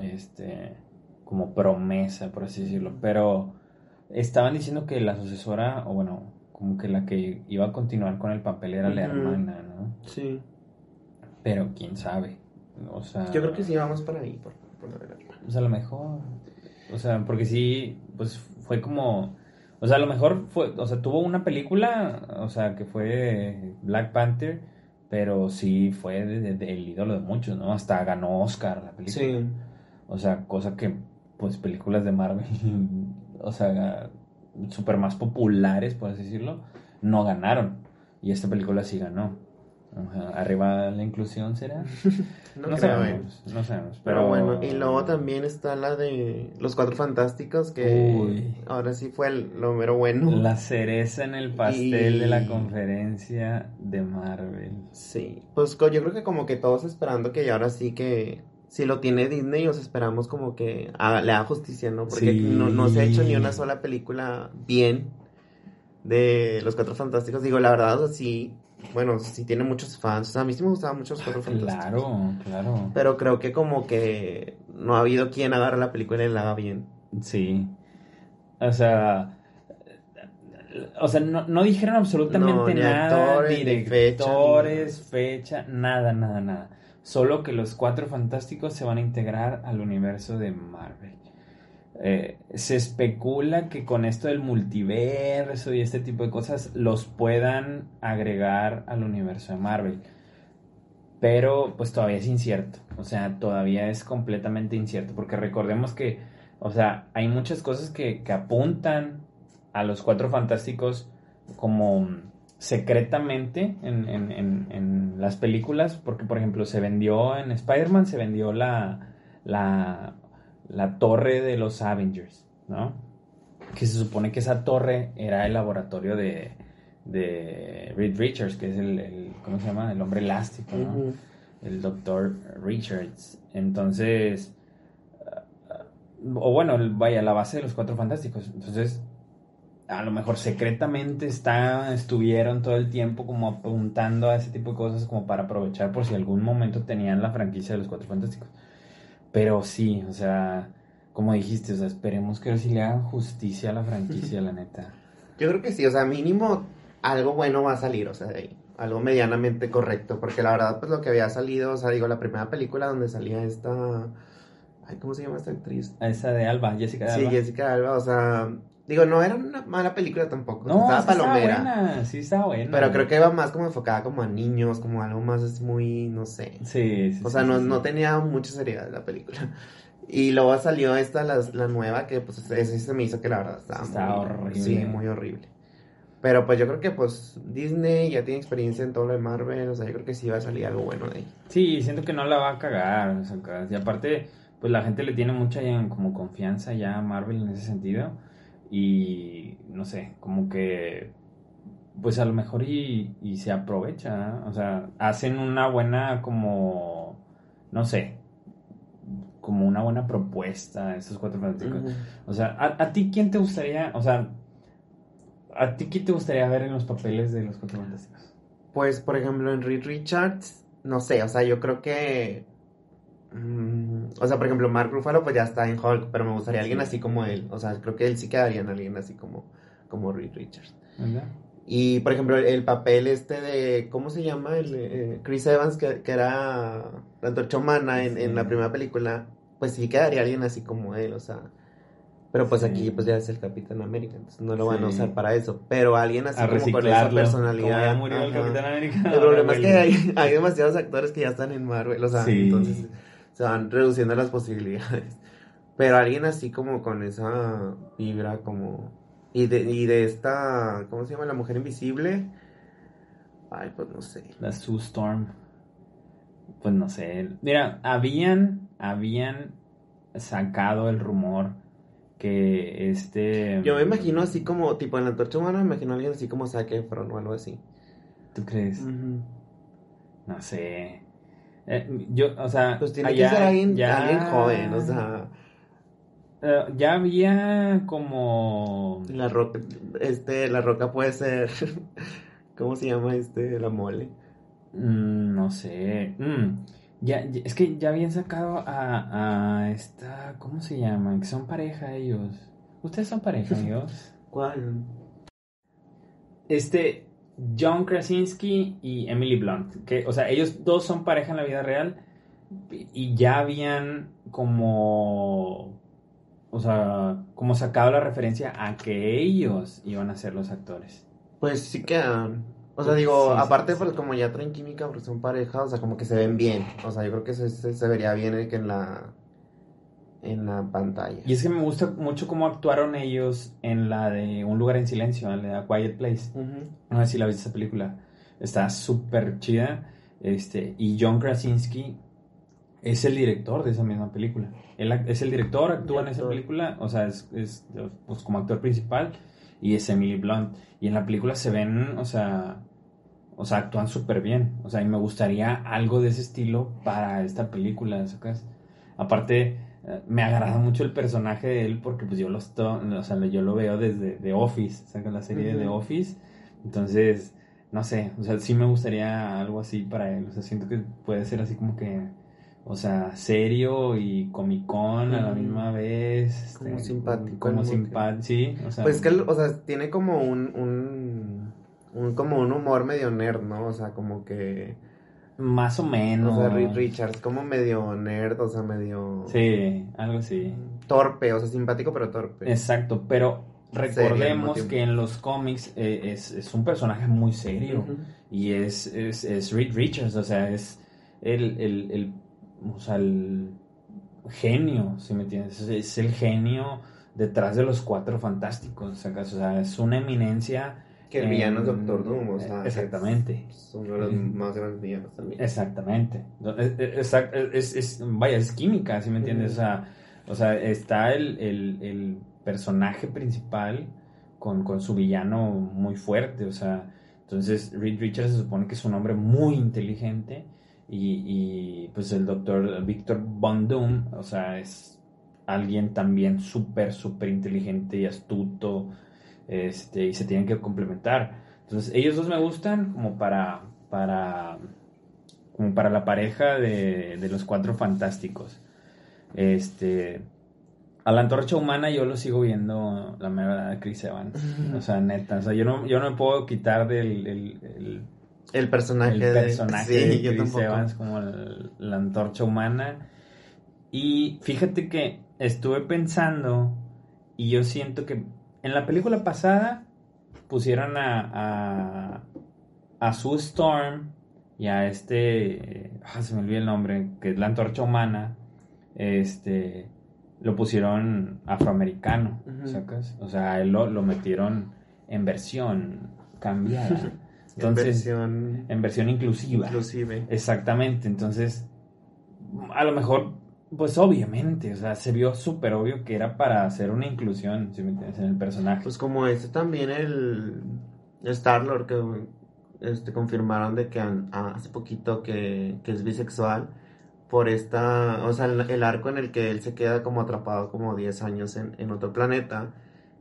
este, como promesa, por así decirlo. Pero estaban diciendo que la sucesora, o bueno, como que la que iba a continuar con el papel era la hermana, ¿no? Sí. Pero quién sabe. O sea, Yo creo que sí vamos para ahí, por, por la verdad. Pues a lo mejor. O sea, porque sí, pues fue como. O sea, a lo mejor fue. O sea, tuvo una película, o sea, que fue Black Panther, pero sí fue de- de- de- el ídolo de muchos, ¿no? Hasta ganó Oscar la película. Sí. O sea, cosa que, pues, películas de Marvel, o sea, super más populares, por así decirlo, no ganaron. Y esta película sí ganó. Arriba la inclusión será. no, sabemos, no sabemos. Pero... bueno, y luego también está la de Los Cuatro Fantásticos, que ahora sí fue el, lo mero bueno. La cereza en el pastel de la conferencia de Marvel. Sí, pues yo creo que como que todos esperando que ahora sí que si lo tiene Disney, os esperamos como que le haga justicia, ¿no? Porque no, no se ha hecho ni una sola película bien de Los Cuatro Fantásticos. Digo, la verdad, o sea, sí bueno, sí tiene muchos fans. a mí sí me gustaban mucho los Cuatro Fantásticos. Claro, claro. Pero creo que como que no ha habido quien agarre la película y la haga bien. Sí. O sea... O sea, no, dijeron absolutamente nada. Actores, directores, fecha, nada, nada, nada. Solo que los Cuatro Fantásticos se van a integrar al universo de Marvel. Eh, se especula que con esto del multiverso y este tipo de cosas los puedan agregar al universo de Marvel. Pero pues todavía es incierto. O sea, todavía es completamente incierto. Porque recordemos que, o sea, hay muchas cosas que, apuntan a los cuatro fantásticos como secretamente en, en, las películas. Porque, por ejemplo, se vendió en Spider-Man, se vendió la, la la torre de los Avengers, ¿no? Que se supone que esa torre era el laboratorio de, de Reed Richards, que es el, ¿cómo se llama? El hombre elástico, ¿no? El doctor Richards. Entonces, o bueno, vaya, la base de los cuatro fantásticos. Entonces, a lo mejor secretamente está, estuvieron todo el tiempo como apuntando a ese tipo de cosas como para aprovechar por si algún momento tenían la franquicia de los cuatro fantásticos. Pero sí, o sea, como dijiste, o sea, esperemos que sí le hagan justicia a la franquicia, la neta. Yo creo que sí, o sea, mínimo algo bueno va a salir, o sea, de ahí. Algo medianamente correcto, porque la verdad, pues lo que había salido, o sea, digo, la primera película donde salía esta. Ay, ¿cómo se llama esta actriz? Esa de Alba, Jessica de Alba. Sí, Jessica de Alba, o sea, Digo, no era una mala película tampoco. No, estaba palomera. Estaba buena, sí estaba buena. Pero creo que iba más como enfocada como a niños, como algo más es muy, no sé. Sí, sí. O sea, no, no tenía mucha seriedad la película. Y luego salió esta, la, la nueva, que pues ese se me hizo que la verdad estaba, horrible. Sí, muy horrible. Pero pues yo creo que pues Disney ya tiene experiencia en todo lo de Marvel, o sea, yo creo que sí va a salir algo bueno de ahí. Sí, siento que no la va a cagar, o sea, y aparte, pues la gente le tiene mucha como confianza ya a Marvel en ese sentido y no sé, como que pues a lo mejor y, se aprovecha, o sea, hacen una buena como, no sé, como una buena propuesta estos cuatro fantásticos. O sea, ¿a, ti quién te gustaría, o sea, a ti quién te gustaría ver en los papeles de los cuatro fantásticos? Pues, por ejemplo, en Reed Richards, no sé, o sea, yo creo que Mm, o sea, por ejemplo, Mark Ruffalo pues ya está en Hulk, pero me gustaría alguien así como él. O sea, creo que él sí quedaría en alguien así como, como Reed Richards. Y, por ejemplo, el, papel este de, ¿cómo se llama? El, eh, Chris Evans, que, era la antorcha humana en, en, la primera película, pues sí quedaría alguien así como él, o sea... Pero pues aquí pues ya es el Capitán América, entonces no lo van a usar para eso. Pero alguien así como con esa personalidad. ya murió el Capitán América. El problema es que hay, hay, demasiados actores que ya están en Marvel, o sea, entonces se van reduciendo las posibilidades. Pero alguien así como con esa vibra como... Y de, y de esta, ¿cómo se llama? La mujer invisible. Ay, pues no sé. La Sue Storm. Pues no sé. Mira, habían, habían sacado el rumor que este... Yo me imagino así como, tipo en la antorcha humana, me imagino a alguien así como Zac Efron o algo así. ¿Tú crees? No sé. Eh, yo, o sea, pues tiene que ser alguien, joven, o sea. Eh, ya había como. La roca, este, la roca puede ser. ¿Cómo se llama este? La mole. Mm, no sé. Mm, ya, es que ya habían sacado a, a esta. ¿Cómo se llama? Que son pareja ellos. ¿Ustedes son pareja ellos? ¿Cuál? Este. John Krasinski y Emily Blunt. Que, o sea, ellos dos son pareja en la vida real y ya habían como. O sea, como sacado la referencia a que ellos iban a ser los actores. Pues sí quedan. O sea, digo, aparte, pues como ya traen química porque son pareja, o sea, como que se ven bien. O sea, yo creo que se, se, vería bien que en la en la pantalla. Y es que me gusta mucho cómo actuaron ellos en la de Un lugar en silencio, en la de Quiet Place. No sé si la viste esa película. Está súper chida. Este, y John Krasinski es el director de esa misma película. Él es el director, actúa en esa película, o sea, es, es pues, como actor principal y es Emily Blunt. Y en la película se ven, o sea, o sea, actúan súper bien. O sea, y me gustaría algo de ese estilo para esta película, ¿sacas? Aparte, me agrada mucho el personaje de él porque pues yo lo, o sea, yo lo veo desde The Office, ¿sacas? La serie de The Office. Entonces, no sé, o sea, sí me gustaría algo así para él. O sea, siento que puede ser así como que o sea, serio y comicón a la misma vez. Como este, simpático. Como simpático, sí. O sea, pues que, o sea, tiene como un, un, como un humor medio nerd, ¿no? O sea, como que... Más o menos. O sea, Richards como medio nerd, o sea, medio... Sí, algo así. Torpe, o sea, simpático pero torpe. Exacto, pero recordemos que en los cómics eh, es, es, un personaje muy serio. Y es, es, es Reed Richards, o sea, es el, el, el o sea, el genio, si me entiendes, es el genio detrás de los cuatro fantásticos, o sea, es una eminencia. Que el villano es Doctor Doom, o sea. Exactamente. Es uno de los más grandes villanos también. Exactamente. Es, es, vaya, es química, si me entiendes, o, sea, o sea, está el, el, el personaje principal con, con, su villano muy fuerte, o sea, entonces Reed Richards se supone que es un hombre muy inteligente y, pues el doctor Víctor Von Doom, o sea, es alguien también súper, súper inteligente y astuto, este, y se tienen que complementar. Entonces, ellos dos me gustan como para, para, como para la pareja de, de los cuatro fantásticos. Este, a la antorcha humana yo lo sigo viendo la mera de Chris Evans. O sea, neta, o sea, yo no, yo no me puedo quitar del el personaje, el personaje de, Chris Evans como la antorcha humana. Y fíjate que estuve pensando y yo siento que en la película pasada pusieron a, a, a Sue Storm y a este, ah, se me olvidó el nombre, que es la antorcha humana, este, lo pusieron afroamericano, ¿sacas? O sea, él lo, lo metieron en versión cambiada. Entonces, en versión, en versión inclusiva. Inclusive. Exactamente. Entonces, a lo mejor, pues obviamente, o sea, se vio súper obvio que era para hacer una inclusión, si me entiendes, en el personaje. Pues como este también el, Star-Lord que este, confirmaron de que hace poquito que, que, es bisexual por esta, o sea, el, arco en el que él se queda como atrapado como 10 años en, en otro planeta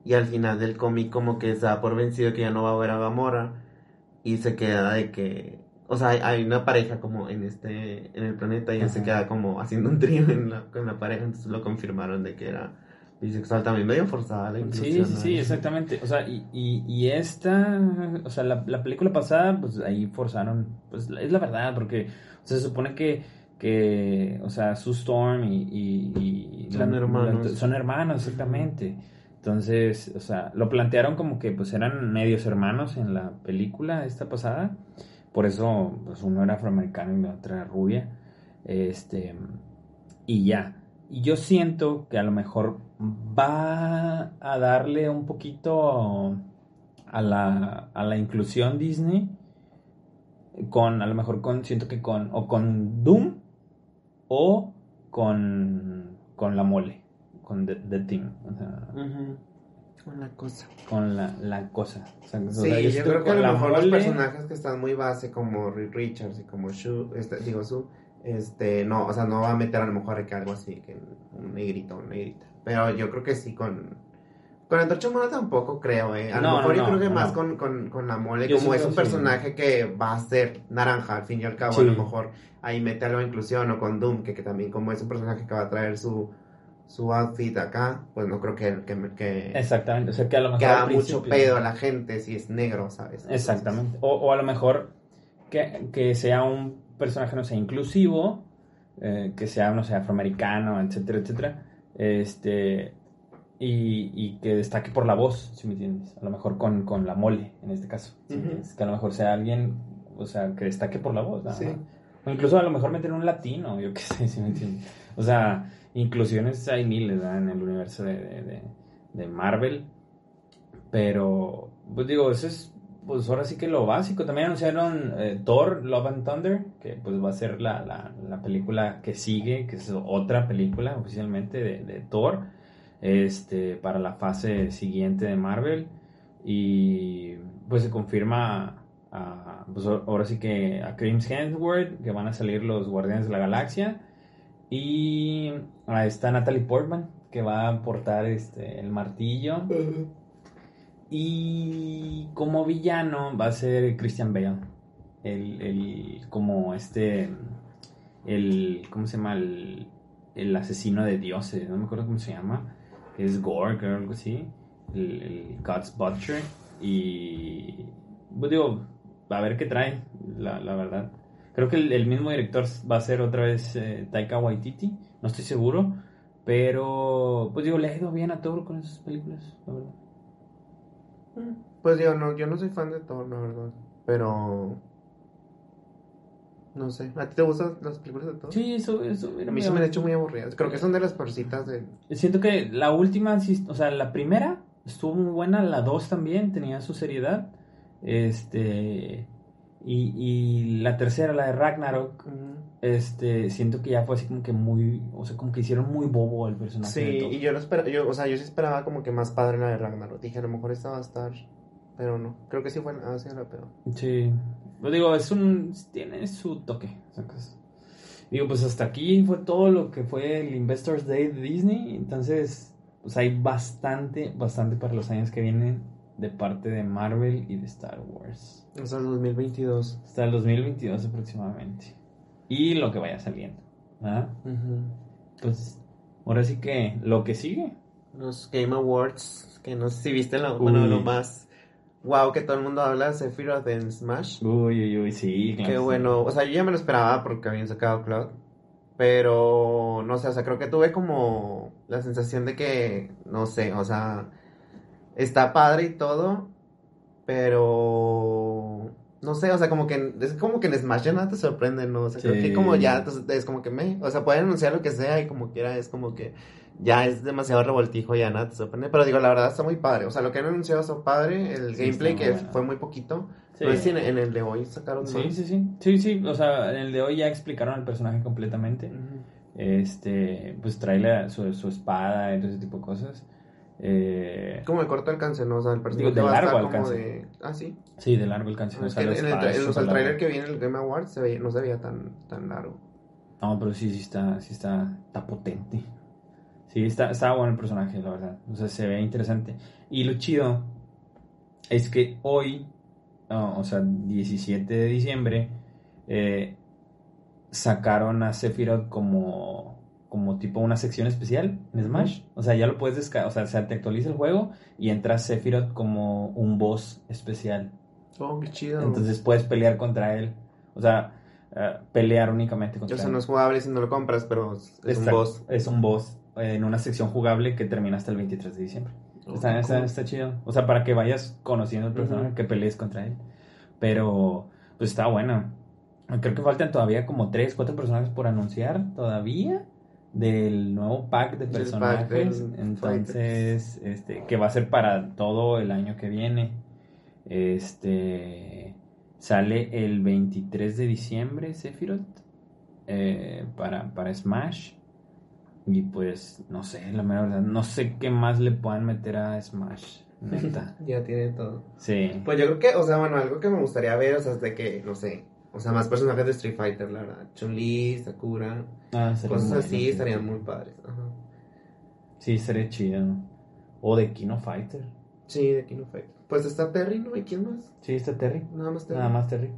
y al final del cómic como que se da por vencido que ya no va a ver a Gamora y se queda de que, o sea, hay, una pareja como en este, en el planeta y él se queda como haciendo un trío en la, con la pareja, entonces lo confirmaron de que era bisexual también, medio forzada la inclusión. Sí, sí, sí, exactamente, o sea, y, y, y esta, o sea, la, la, película pasada, pues ahí forzaron, pues es la verdad, porque se supone que que, o sea, Sue Storm y, y, son hermanos. son hermanos, exactamente. Entonces, o sea, lo plantearon como que pues eran medios hermanos en la película esta pasada. Por eso, pues uno era afroamericano y la otra era rubia. Este, y ya. Y yo siento que a lo mejor va a darle un poquito a la, a la inclusión Disney. Con, a lo mejor con, siento que con, o con Doom o con, con la mole con The, Team. Con la cosa. Con la, la cosa. sí, yo, creo que a lo mejor los personajes que están muy base, como Rick Richards y como Sue, este, digo Sue, este, no, o sea, no va a meter a lo mejor que algo así, que un negrito o negrita. Pero yo creo que sí con. Con Antorcha Humana tampoco creo, eh. A lo mejor yo creo que más con, con, con, la mole, como es un personaje que va a ser naranja, al fin y al cabo, a lo mejor ahí mete algo de inclusión, o con Doom, que, que también como es un personaje que va a traer su su outfit acá, pues no creo que... que, que Exactamente, o sea que a lo mejor... Que haga mucho pedo a la gente si es negro, ¿sabes? Exactamente. O, o, a lo mejor que, que, sea un personaje, no sé, inclusivo, eh, que sea, no sé, afroamericano, etcétera, etcétera, este... Y, y, que destaque por la voz, si me entiendes. A lo mejor con, con la mole, en este caso. Que a lo mejor sea alguien, o sea, que destaque por la voz. Sí. O incluso a lo mejor meter un latino, yo qué sé, si me entiendes. O sea, inclusiones hay miles en el universo de, de, Marvel. Pero, pues digo, eso es, pues ahora sí que lo básico. También anunciaron eh, Thor, Love and Thunder, que pues va a ser la, la, la, película que sigue, que es otra película oficialmente de, Thor, este, para la fase siguiente de Marvel. Y pues se confirma pues ahora sí que a Chris Hemsworth, que van a salir los Guardianes de la Galaxia. Y a esta Natalie Portman, que va a portar este, el martillo. Y como villano va a ser Christian Bale. El, el como este. El. ¿Cómo se llama? El, el asesino de dioses. No me acuerdo cómo se llama. Es Gorg o algo así. El, el God's Butcher. Y. Pues digo, a ver qué trae, la, la verdad. Creo que el, mismo director va a ser otra vez eh, Taika Waititi, no estoy seguro, pero pues digo, le ha ido bien a Thor con esas películas, la verdad. Mm, pues digo, no, yo no soy fan de Thor, la verdad, pero... No sé, ¿a ti te gustan las películas de Thor? Sí, eso, eso. a mí se me han hecho muy aburridas. Creo que son de las porcitas de... Siento que la última, o sea, la primera estuvo muy buena, la dos también tenía su seriedad. Este. Y, y la tercera, la de Ragnarok, este, siento que ya fue así como que muy, o sea, como que hicieron muy bobo el personaje. Sí, y yo lo esperaba, yo, o sea, yo sí esperaba como que más padre la de Ragnarok. Dije, a lo mejor esta va a estar, pero no, creo que sí fue, ah, sí, la peor. Sí, lo digo, es un, tiene su toque, Digo, pues hasta aquí fue todo lo que fue el Investors Day de Disney, entonces, pues hay bastante, bastante para los años que vienen de parte de Marvel y de Star Wars. Hasta el 2022. Hasta el 2022 aproximadamente. Y lo que vaya saliendo. ¿ah? Pues ahora sí que lo que sigue. Los Game Awards, que no sé si viste lo, bueno, lo más wow que todo el mundo habla, Sephiroth en Smash. Uy, uy, uy, sí. Qué bueno. O sea, yo ya me lo esperaba porque habían sacado Cloud. Pero, no sé, o sea, creo que tuve como la sensación de que, no sé, o sea, está padre y todo, pero no sé, o sea, como que es como que en Smash ya nada te sorprende, ¿no? O sea, creo que como ya es como que me, o sea, pueden anunciar lo que sea y como quiera es como que ya es demasiado revoltijo y ya nada te sorprende, pero digo, la verdad está muy padre, o sea, lo que han anunciado está padre, el gameplay que fue muy poquito, sí. no en, el de hoy sacaron sí, Sí, sí, sí, sí, o sea, en el de hoy ya explicaron el personaje completamente, este, pues trae su, su espada y todo ese tipo de cosas. Eh, como de corto alcance, ¿no? O sea, el personaje de largo alcance. de... Ah, sí. Sí, de largo alcance. No, en, el, trailer que viene el Game Awards se veía, no se veía tan, tan largo. No, pero sí, sí está, sí está, está potente. Sí, está, está bueno el personaje, la verdad. O sea, se ve interesante. Y lo chido es que hoy, o sea, 17 de diciembre, eh, sacaron a Sephiroth como como tipo una sección especial en Smash. O sea, ya lo puedes descargar, o sea, se te actualiza el juego y entras Sephiroth como un boss especial. Oh, qué chido. Entonces puedes pelear contra él. O sea, eh, pelear únicamente contra él. O sea, no es jugable si no lo compras, pero es un boss. Es un boss en una sección jugable que termina hasta el 23 de diciembre. Oh, está, está, chido. O sea, para que vayas conociendo el personaje, que pelees contra él. Pero, pues está bueno. Creo que faltan todavía como 3, 4 personajes por anunciar todavía del nuevo pack de personajes. entonces, este, que va a ser para todo el año que viene. Este sale el 23 de diciembre Sephiroth eh, para, para Smash. Y pues, no sé, la verdad, no sé qué más le puedan meter a Smash. ya tiene todo. Sí. Pues yo creo que, o sea, bueno, algo que me gustaría ver, o sea, es de que, no sé, o sea, más personajes de Street Fighter, la verdad. Chun-Li, Sakura. Ah, cosas así estarían muy padres. Ajá. Sí, sería chido. O de Kino Fighter. Sí, de Kino Fighter. Pues está Terry, ¿no? ¿Y quién más? Sí, está Terry. Nada más Terry. Nada más Terry.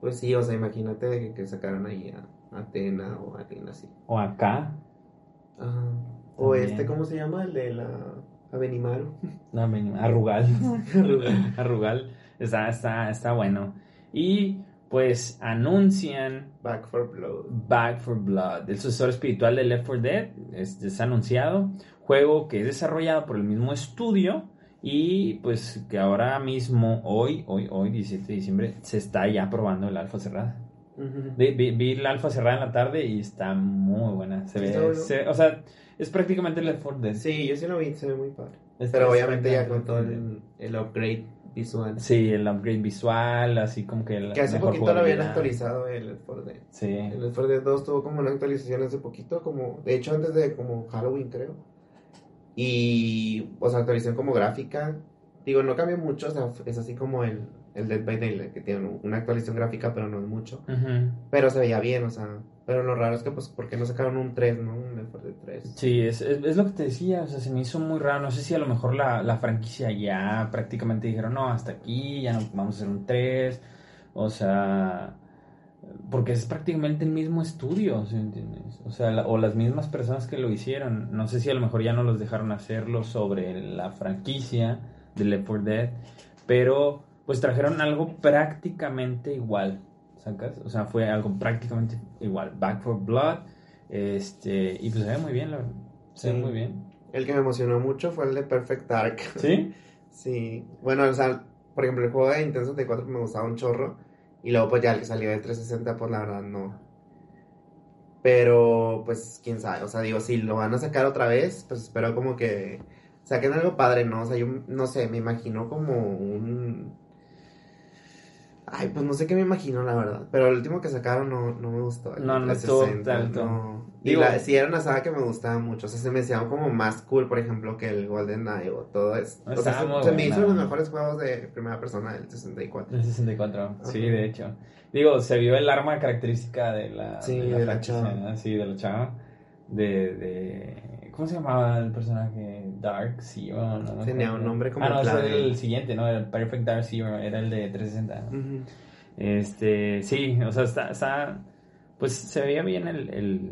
Pues sí, o sea, imagínate que, sacaran ahí a Atena o a alguien así. O acá. Ajá. O este, ¿cómo se llama? El de la Avenimaru. No, Arrugal. Arrugal. Arrugal. Está, está, está bueno. Y pues anuncian Back for Blood. Back for Blood, el sucesor espiritual de Left 4 Dead, es, es, anunciado, juego que es desarrollado por el mismo estudio y pues que ahora mismo, hoy, hoy, hoy, 17 de diciembre, se está ya probando el alfa cerrada. Ujú. Vi, vi- vi la alfa cerrada en la tarde y está muy buena. Se ve, bueno. se- o sea, es prácticamente Left 4 Dead. Sí, yo sí lo vi, se ve muy padre. Pero obviamente ya con todo Left 4 Dead. el, el upgrade visual. Sí, el upgrade visual, así como que la Que hace poquito lo habían actualizado el Left 4 Dead. Sí. El Left 4 Dead 2 tuvo como una actualización hace poquito, como, de hecho antes de como Halloween creo. Y, o sea, actualización como gráfica. Digo, no cambió mucho, o sea, es así como el, el Dead by Daylight, que tiene una actualización gráfica, pero no es mucho. Pero se veía bien, o sea, pero lo raro es que, pues, ¿por qué no sacaron un 3, no? 4 3. Sí, es, es, lo que te decía, o sea, se me hizo muy raro. No sé si a lo mejor la, la franquicia ya prácticamente dijeron, no, hasta aquí, ya no vamos a hacer un 3. O sea, porque es prácticamente el mismo estudio, ¿sí entiendes? O sea, o las mismas personas que lo hicieron. No sé si a lo mejor ya no los dejaron hacerlo sobre la franquicia de Left 4 Dead, pero pues trajeron algo prácticamente igual. O sea, fue algo prácticamente igual. Back for Blood, este, y pues se ve muy bien, la verdad. Se ve muy bien. El que me emocionó mucho fue el de Perfect Dark. ¿Sí? Sí, bueno, o sea, por ejemplo, el juego de Nintendo 64 me gustaba un chorro. Y luego, pues ya el que salió del 360, pues la verdad no. Pero, pues quién sabe, o sea, digo, si lo van a sacar otra vez, pues espero como que saquen algo padre, ¿no? O sea, yo no sé, me imagino como un. Ay, pues no sé qué me imagino, la verdad. Pero el último que sacaron no, no me gustó. el No, no estuvo 360, tanto. no. Y la, sí era una saga que me gustaba mucho. O sea, se me hacía como más cool, por ejemplo, que el Golden Eye o todo eso. O sea, se, se me hizo los mejores juegos de primera persona del 64. El 64, sí, Ajá. de hecho. Digo, se vio el arma característica de la, Sí, de la franquicia, chava. ¿no? Sí, de la chava. De, de... ¿Cómo se llamaba el personaje? Dark Zero, ¿no? No Tenía un nombre como Ah, no, era el siguiente, ¿no? El Perfect Dark Zero, era el de 360. ¿no? Este, sí, o sea, está, está pues se veía bien el, el,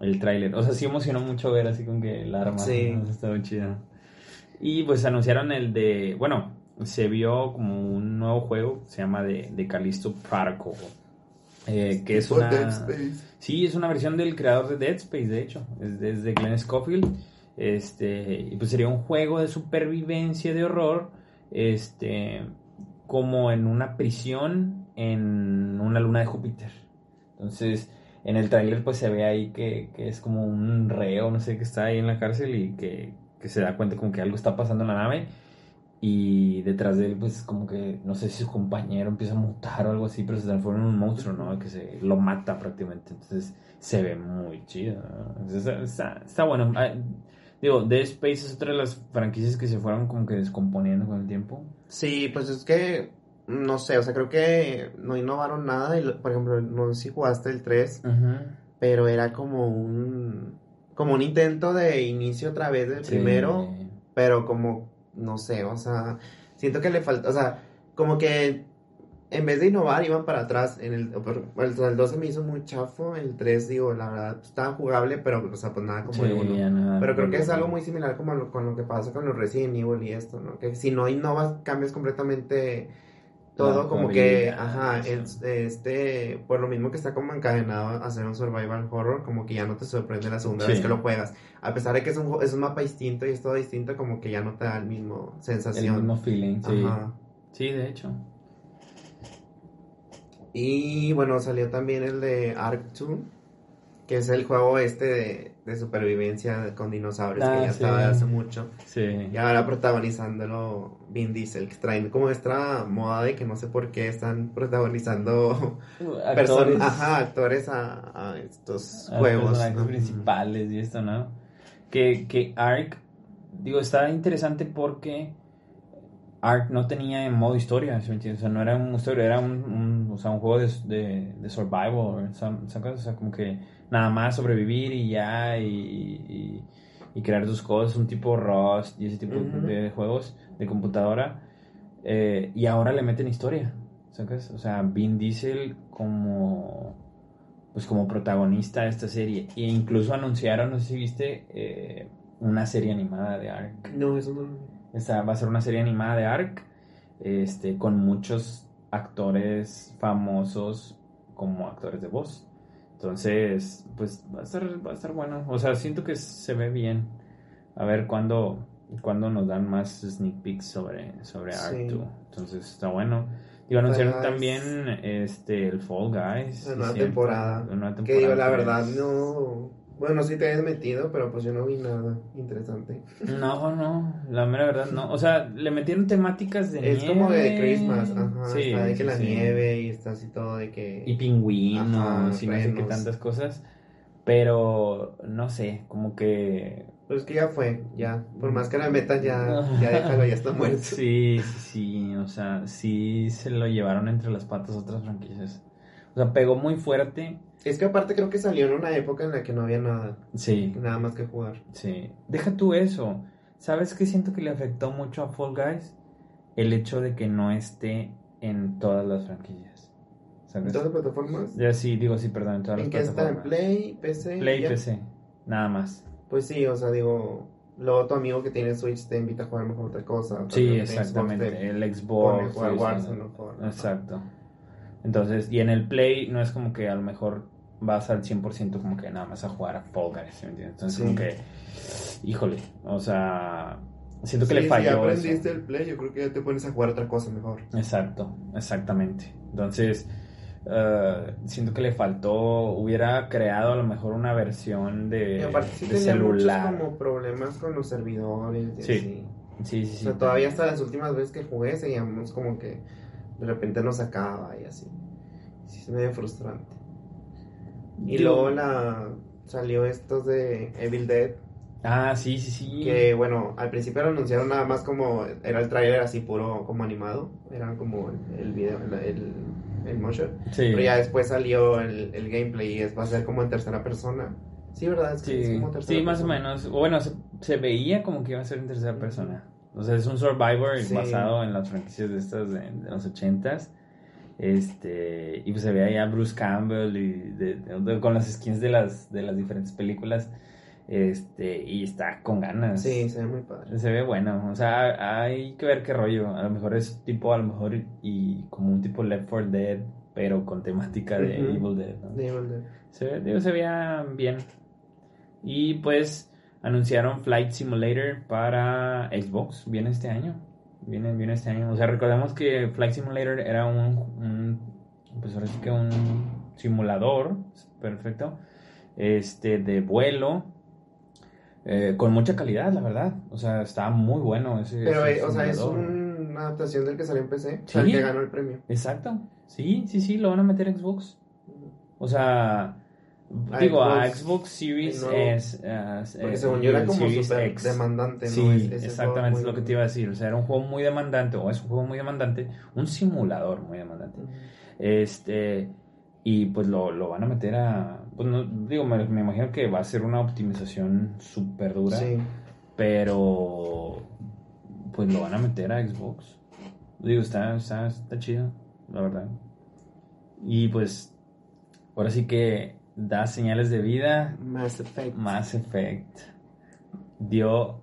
el tráiler. O sea, sí emocionó mucho ver así con que el arma. Sí. ¿no? Estaba chido. Y pues anunciaron el de, bueno, se vio como un nuevo juego, se llama de, de Callisto Protocol. Eh, que es una... Dead Space. Sí, es una versión del creador de Dead Space, de hecho. Es, es de Glenn Scofield. Este, y pues sería un juego de supervivencia de horror. Este, como en una prisión en una luna de Júpiter. Entonces, en el tráiler pues se ve ahí que, que es como un reo, no sé, que está ahí en la cárcel y que, que se da cuenta como que algo está pasando en la nave. Y detrás de él, pues como que, no sé si su compañero empieza a mutar o algo así, pero se transforma en un monstruo, ¿no? Que se lo mata prácticamente. Entonces se ve muy chido. ¿no? Entonces, está, está, está bueno. Ah, digo, Dead Space es otra de las franquicias que se fueron como que descomponiendo con el tiempo. Sí, pues es que, no sé, o sea, creo que no innovaron nada. Y, por ejemplo, no sé si jugaste el 3, pero era como un, como un intento de inicio otra vez del Sí. primero, pero como, no sé, o sea, siento que le falta, o sea, como que en vez de innovar iban para atrás. En el, el, el 2 se me hizo muy chafo, el 3, digo, la verdad, estaba jugable, pero, o sea, pues nada como el Sí, uno. ya nada, Pero creo que es algo muy similar como lo- con lo que pasa con los Resident Evil y esto, ¿no? Que si no innovas, cambias completamente todo, como que, ajá, es- este, por lo mismo que está como encadenado a hacer un survival horror, como que ya no te sorprende la segunda Sí. vez que lo juegas. A pesar de que es un, es un mapa distinto y es todo distinto, como que ya no te da el mismo El sensación. mismo feeling, sí. Ajá. Sí, de hecho. Y bueno, salió también el de Ark 2, que es el juego este de, de supervivencia con dinosaurios, Ah, que ya sí. estaba hace mucho. Sí. Y ahora protagonizándolo Vin Diesel, que traen como esta moda de que no sé por qué están protagonizando Actores, ajá, actores a, a estos a juegos. principales y esto, ¿no? Que, que Ark, digo, está interesante porque Ark no tenía en modo historia, ¿sí? O sea, no era un historia, era un, un- o sea, un juego de, de, de survival, ¿sabes? O sea, como que nada más sobrevivir y ya, y, y, y crear tus cosas, un tipo Rust y ese tipo de juegos de computadora. Eh, y ahora le meten historia, ¿sabes? O sea, Vin Diesel como pues como protagonista de esta serie. E incluso anunciaron, no sé si viste, eh, una serie animada de Ark. No, eso no. Esta va a ser una serie animada de Ark, este, con muchos actores famosos como actores de voz. Entonces, pues va a estar, va a estar bueno. O sea, siento que se ve bien. A ver cuándo, cuándo nos dan más sneak peeks sobre, sobre Sí. 2. Entonces está bueno. Y anunciaron Fall Guys. también este, el Fall Guys. Cierto, temporada. la nueva Que digo, la temporada verdad, tres. no. Bueno, sí te habías metido, pero pues yo no vi nada interesante. No, no, la mera verdad no. O sea, le metieron temáticas de Es como de. Christmas, ajá. Sí, está de que la sí. nieve y está así todo de que. Y pingüinos y no sé qué tantas cosas. Pero, no sé, como que... Pues que ya fue, ya. Por más que la metan, ya, ya déjalo, ya está muerto. Sí, sí, sí, o sea, sí se lo llevaron entre las patas otras franquicias. O sea, pegó muy fuerte. Es que aparte creo que salió en una época en la que no había nada, Sí, nada más que jugar. sí. Deja tú eso. ¿Sabes qué siento que le afectó mucho a Fall Guys? El hecho de que no esté en todas las franquicias. ¿En ¿Sabes? todas las plataformas? Ya sí, digo sí, perdón, en todas ¿En las qué está? ¿En plataformas. Play, PC? Play y ya? PC, nada más. Pues sí, o sea, digo, luego tu amigo que tiene Switch te invita a jugar mejor otra cosa. Sí, exactamente. Xbox El Xbox. jugar sí, Warzone jugar- Exacto. Entonces, y en el Play no es como que a lo mejor vas al 100% como que nada más a jugar a Fall Guys, ¿sí me entiendes? Entonces, Sí. como que, híjole, o sea, siento que Sí, le falló Si aprendiste eso. el Play, yo creo que ya te pones a jugar otra cosa mejor. Exacto, exactamente. Entonces, eh, siento que le faltó, hubiera creado a lo mejor una versión de, y aparte sí de tenía celular. muchos como problemas con los servidores. Sí, así. Sí, sí, O sí. sea, todavía hasta las últimas veces que jugué seguíamos como que de repente nos sacaba y así. Sí, es medio frustrante. Y Digo- luego la salió estos de Evil Dead, Ah, sí, sí, sí. que bueno, al principio lo anunciaron nada más como, era el tráiler así puro como animado, era como el, el video, el, el, el motion. Sí. Pero ya después salió el, el gameplay y es, va a ser como en tercera persona. Sí, ¿verdad? Es que es Sí, como tercera sí, más o persona. menos. O Bueno, se, se veía como que iba a ser en tercera persona. O sea, es un Survivor Sí. basado en las franquicias de estas de, de los ochentas. Este, y pues se ve ahí a Bruce Campbell y de- con las skins de las, de las diferentes películas. Este, y está con ganas. Sí, se ve muy padre. Se ve bueno, o sea, hay que ver qué rollo. A lo mejor es tipo, a lo mejor, y como un tipo Left 4 Dead, pero con temática de. Evil Dead, ¿no? De Evil Dead. Se, ve- digo, se veía bien. Y pues anunciaron Flight Simulator para Xbox. Viene este año. Viene, viene este año. O sea, recordemos que Flight Simulator era un, un pues ahora sí que un simulador, perfecto, este, de vuelo, eh, con mucha calidad, la verdad. O sea, está muy bueno ese, Pero, ese eh, o sea, es una adaptación del que salió en PC. O Sí. sea, el que ganó el premio. Exacto. Sí, sí, sí, lo van a meter a Xbox. O sea, digo, a Xbox, Series el nuevo. S. eh, Porque eh, según yo era como Series súper X. demandante, ¿no? Sí, Es- exactamente, es lo que te iba a decir. O sea, era un juego muy demandante, o es un juego muy demandante, un simulador muy demandante. Este, y pues lo, lo van a meter a. Pues no, digo, me, me imagino que va a ser una optimización súper dura, Sí. pero pues lo van a meter a Xbox. Digo, está, está, está chido, la verdad. Y pues, ahora sí que da señales de vida. Mass Effect. Mass Effect dio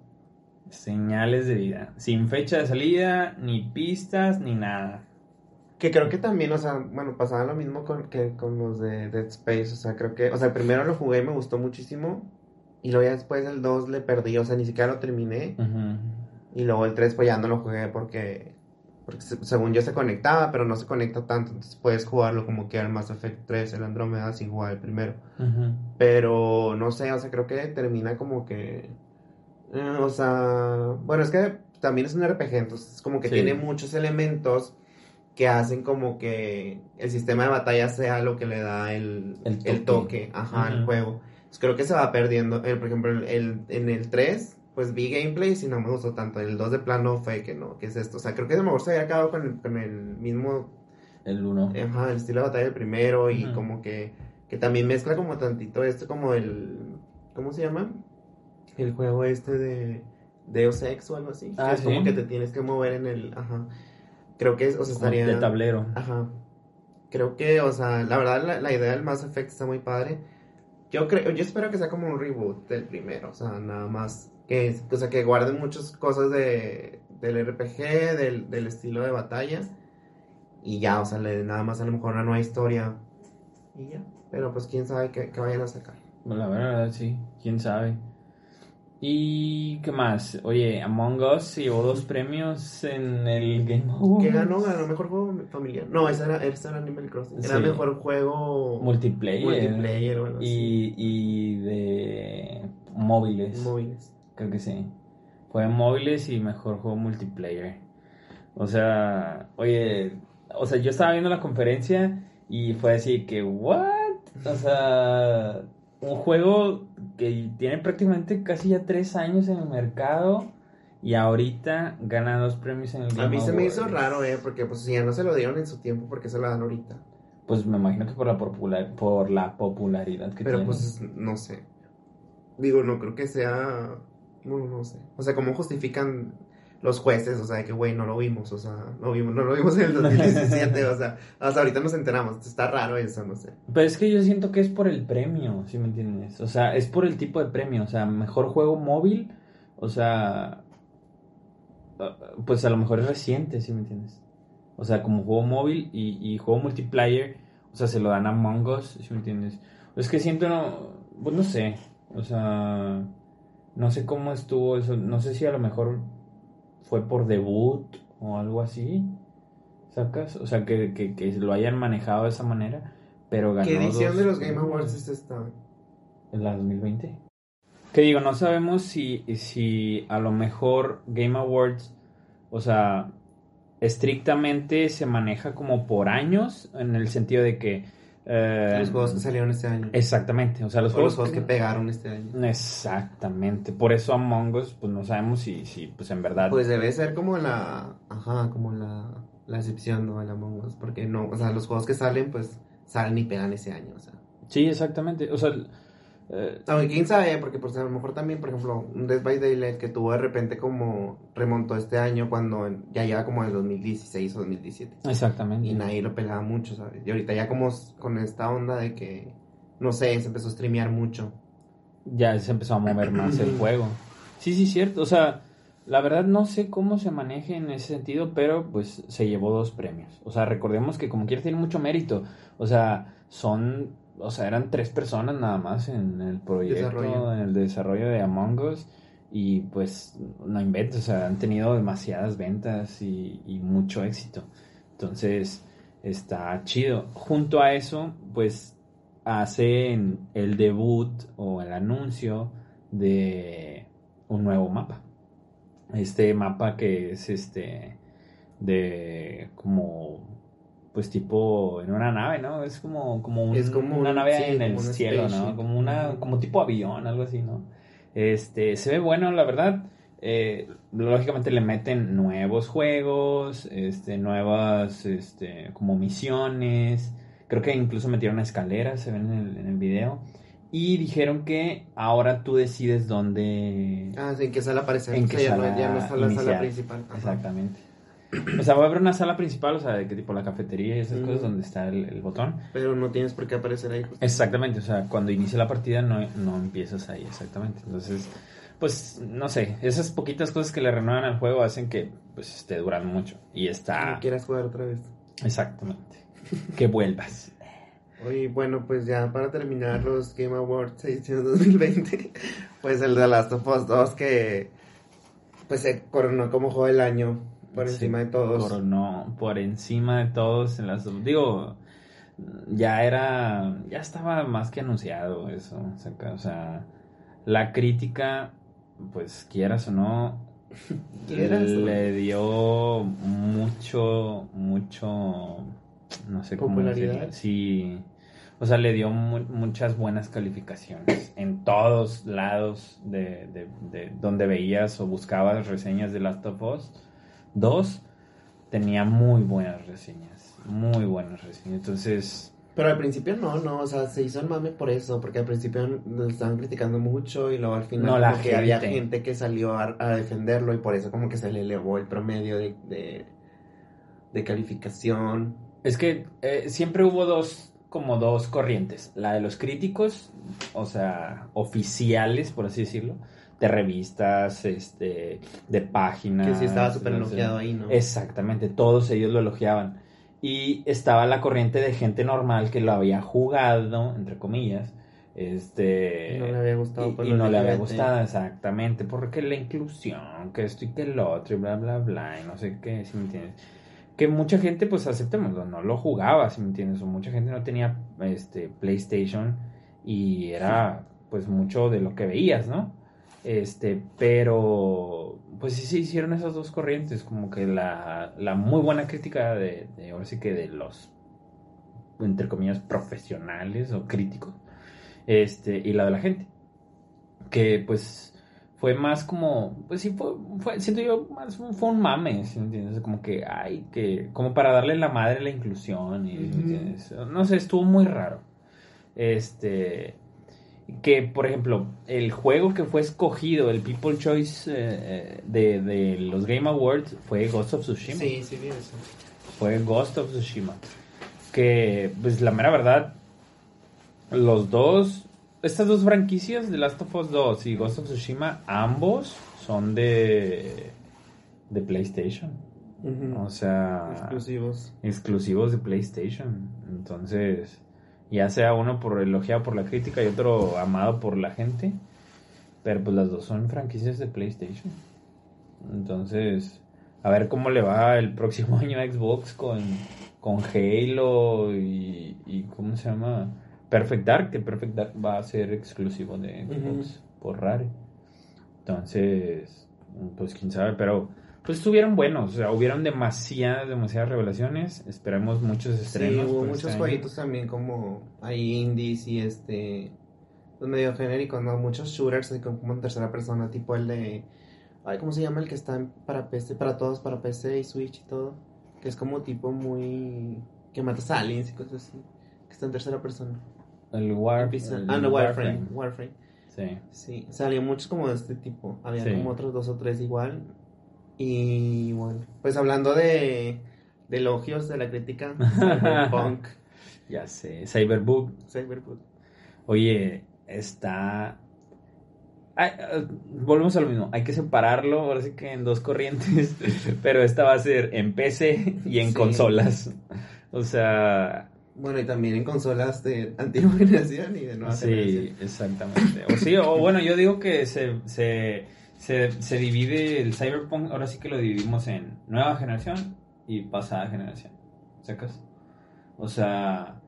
señales de vida. Sin fecha de salida, ni pistas, ni nada. Que creo que también, o sea, bueno, pasaba lo mismo con, que con los de Dead Space. O sea, creo que, o sea, primero lo jugué y me gustó muchísimo. Y luego ya después el 2 le perdí, o sea, ni siquiera lo terminé. Y luego el 3 pues ya no lo jugué porque, porque se- según yo se conectaba, pero no se conecta tanto. Entonces puedes jugarlo como que al Mass Effect 3, el Andrómeda, sin jugar el primero. Ujú. Pero no sé, o sea, creo que termina como que. eh, o sea, bueno, es que también es un RPG, entonces es como que Sí. tiene muchos elementos que hacen como que el sistema de batalla sea lo que le da el, El el toque. ajá, al juego. Entonces, creo que se va perdiendo. El, por ejemplo, el- en el 3, pues vi gameplays y no me gustó tanto. El 2 de plano fue que no, ¿qué es esto? O sea, creo que a lo mejor se había acabado con el, con el mismo El 1. Ajá, el estilo de batalla del primero y como que, que también mezcla como tantito esto como el, ¿cómo se llama? El juego este de Deus Ex o algo así. que Ah, es como que te tienes que mover en el, ajá. Creo que, es, o sea, estaría... De tablero. Ajá. Creo que, o sea, la verdad la, la idea del Mass Effect está muy padre. Yo creo, yo espero que sea como un reboot del primero, o sea, nada más que, o sea, que guarden muchas cosas de, del RPG, del, del estilo de batalla y ya, o sea, le, nada más a lo mejor una nueva historia y ya. Pero pues quién sabe qué, qué vayan a sacar. La verdad, sí. ¿Quién sabe? ¿Y qué más? Oye, Among Us se llevó dos premios en el Game Awards. ¿Qué ganó? ¿Ganó mejor juego familiar? No, ese era, ese era Animal Crossing. Era Sí. mejor juego Multiplayer. multiplayer o algo así. Y, y de móviles. móviles. Creo que sí. Fue móviles y mejor juego multiplayer. O sea, oye, o sea, yo estaba viendo la conferencia y fue así que, ¿what? O sea, un juego que tiene prácticamente casi ya tres años en el mercado y ahorita gana dos premios en el A Game mí se me hizo raro, eh, porque pues si ya no se lo dieron en su tiempo, porque se lo dan ahorita? Pues me imagino que por la, popular, por la popularidad que Pero tiene. pues no sé. Digo, no creo que sea. No, no sé. O sea, ¿cómo justifican los jueces? O sea, que güey, no lo vimos. O sea, no, vimos, no lo vimos en el 2017. o sea, hasta ahorita nos enteramos. Está raro eso, no sé. Pero es que yo siento que es por el premio, ¿sí me entiendes? O sea, es por el tipo de premio. O sea, mejor juego móvil. O sea, ah, pues a lo mejor es reciente, ¿sí me entiendes? O sea, como juego móvil y, y juego multiplayer, o sea, se lo dan a Among Us, ¿sí me entiendes? Es que siento, no, pues no sé. O sea, no sé cómo estuvo eso. No sé si a lo mejor fue por debut o algo así. ¿Sacas? O sea, que, que, que lo hayan manejado de esa manera. Pero ganó ¿Qué edición dos de los Game. Awards es esta? ¿En la 2020? Que digo, no sabemos si, si a lo mejor Game Awards, o sea, estrictamente se maneja como por años, en el sentido de que... eh, Los juegos que salieron este año. Exactamente, o sea, los O los juegos, juegos que pegaron este año. Exactamente, por eso Among Us, pues no sabemos si, si pues en verdad... Pues debe ser como la. Ajá, como la. La excepción, ¿no? El Among Us. Porque no. O sea, los juegos que salen, pues salen y pegan ese año. O sea. Sí, exactamente, o sea... eh, Aunque quién sabe, porque pues, a lo mejor también, por ejemplo, un Dead by Daylight que tuvo de repente como remontó este año cuando ya lleva como el 2016 o 2017. exactamente. Y nadie lo pelaba mucho, ¿sabes? Y ahorita ya como con esta onda de que, no sé, se empezó a streamear mucho. ya se empezó a mover más el juego. Sí, sí, cierto. O sea, la verdad no sé cómo se maneje en ese sentido, pero pues se llevó dos premios. O sea, recordemos que como quiera tiene mucho mérito. O sea, son, o sea, eran tres personas nada más en el proyecto, Desarrollo. en el desarrollo de Among Us. Y pues no inventes, o sea, han tenido demasiadas ventas y, y mucho éxito. Entonces, está chido. Junto a eso, pues hacen el debut o el anuncio de un nuevo mapa. Este mapa que es este de como pues tipo en una nave, ¿no? Es como, como, un- Es como una un- nave sí, en el cielo, ¿no? Como una, como tipo avión, algo así, ¿no? Este, se ve bueno, la verdad. Eh, lógicamente le meten nuevos juegos, este, nuevas, este, como misiones. Creo que incluso metieron escaleras, se ven en el, en el video. Y dijeron que ahora tú decides dónde... Ah, sí, en qué sala aparece. En qué sea, ya no- sala ya no está la sala principal. Ajá. Exactamente. O sea, va a haber una sala principal, o sea, de que tipo la cafetería y esas cosas donde está el, el botón. Pero no tienes por qué aparecer ahí. justo. Exactamente, o sea, cuando inicia la partida no, no empiezas ahí, exactamente. Entonces, pues, no sé, esas poquitas cosas que le renuevan al juego hacen que, pues, esté durando mucho. Y está... No quieras jugar otra vez. Exactamente. Que vuelvas. Oye, bueno, pues ya para terminar los Game Awards edición 2020, pues el de Last of Us 2 que pues se coronó como juego del año por Sí, encima de todos. Coronó por encima de todos en las... Digo, ya era... Ya estaba más que anunciado eso. O sea, la crítica, pues, quieras o no, Quieras o no. le dio mucho, mucho... No sé cómo decirlo. Sí. O sea, le dio mu- muchas buenas calificaciones en todos lados de, de- de donde veías o buscabas reseñas de Last of Us. Dos, tenía muy buenas reseñas. Muy buenas reseñas. Entonces, Pero al principio no, no, o sea, se hizo el mame por eso, porque al principio lo estaban criticando mucho y luego al final No, la había gente. gente que salió a, a defenderlo y por eso como que se le elevó el promedio de, de, de calificación. es que eh, siempre hubo dos, como dos corrientes. La de los críticos, o sea, oficiales, por así decirlo, de revistas, este, de páginas. Que sí estaba súper elogiado ahí, ¿no? Exactamente, todos ellos lo elogiaban. Y estaba la corriente de gente normal que lo había jugado, entre comillas, Este. Y no le había gustado. Y, por y lo no le había gustado, exactamente. Porque la inclusión, que esto y que el otro, y bla, bla, bla, y no sé qué, si me entiendes. Que mucha gente, pues aceptémoslo, no lo jugaba, si me entiendes. O mucha gente no tenía este PlayStation y era, pues, mucho de lo que veías, ¿no? Este, pero, pues sí se hicieron esas dos corrientes, como que la, la muy buena crítica de, de, ahora sí que de los, entre comillas, profesionales o críticos, este, y la de la gente, que pues fue más como, pues sí, fue, fue siento yo, más fue un mame, ¿sí me entiendes? Como que, ay, que, como para darle la madre a la inclusión, y, ¿sí me Ujú. entiendes? No sé, estuvo muy raro. Este, que por ejemplo, el juego que fue escogido, el People Choice eh, de, de los Game Awards, fue Ghost of Tsushima Sí, sí, eso. fue Ghost of Tsushima. Que, pues la mera verdad, los dos, estas dos franquicias, The Last of Us 2 y Ghost of Tsushima, ambos son de, de PlayStation. O sea, Exclusivos. exclusivos de PlayStation. Entonces, ya sea uno por elogiado por la crítica y otro amado por la gente. Pero pues las dos son franquicias de PlayStation. Entonces, a ver cómo le va el próximo año a Xbox con, con Halo y, y ¿cómo se llama? Perfect Dark, que Perfect Dark va a ser exclusivo de Xbox por Rare. Entonces, pues quién sabe, pero pues estuvieron buenos, o sea, hubieron demasiadas, demasiadas revelaciones. Esperamos muchos Sí, estrenos. hubo por muchos este jueguitos también como ahí indies y este pues medio genéricos, ¿no? Muchos shooters como en tercera persona, tipo el de ay, ¿cómo se llama el que está en- para PC, para todos, para PC y Switch y todo? Que es como tipo muy que matas a aliens y cosas así, que está en tercera persona. El War, el ah, no, Warframe, Warframe. Sí. Sí, salían muchos como de este tipo. Había Sí. como otros dos o tres igual. Y bueno, pues hablando de, de elogios de la crítica, Cyberpunk, Ya sé, Cyberbug. Cyberpunk. Oye, está. Ay, eh, volvemos a lo mismo. Hay que separarlo, ahora sí que en dos corrientes. Pero esta va a ser en PC y en Sí. consolas. O sea, Bueno, y también en consolas de antigua generación y de nueva sí, generación. exactamente. O sí, o bueno, yo digo que se, se, se, se divide el Cyberpunk. Ahora sí que lo dividimos en nueva generación y pasada generación. ¿Sacas? O sea,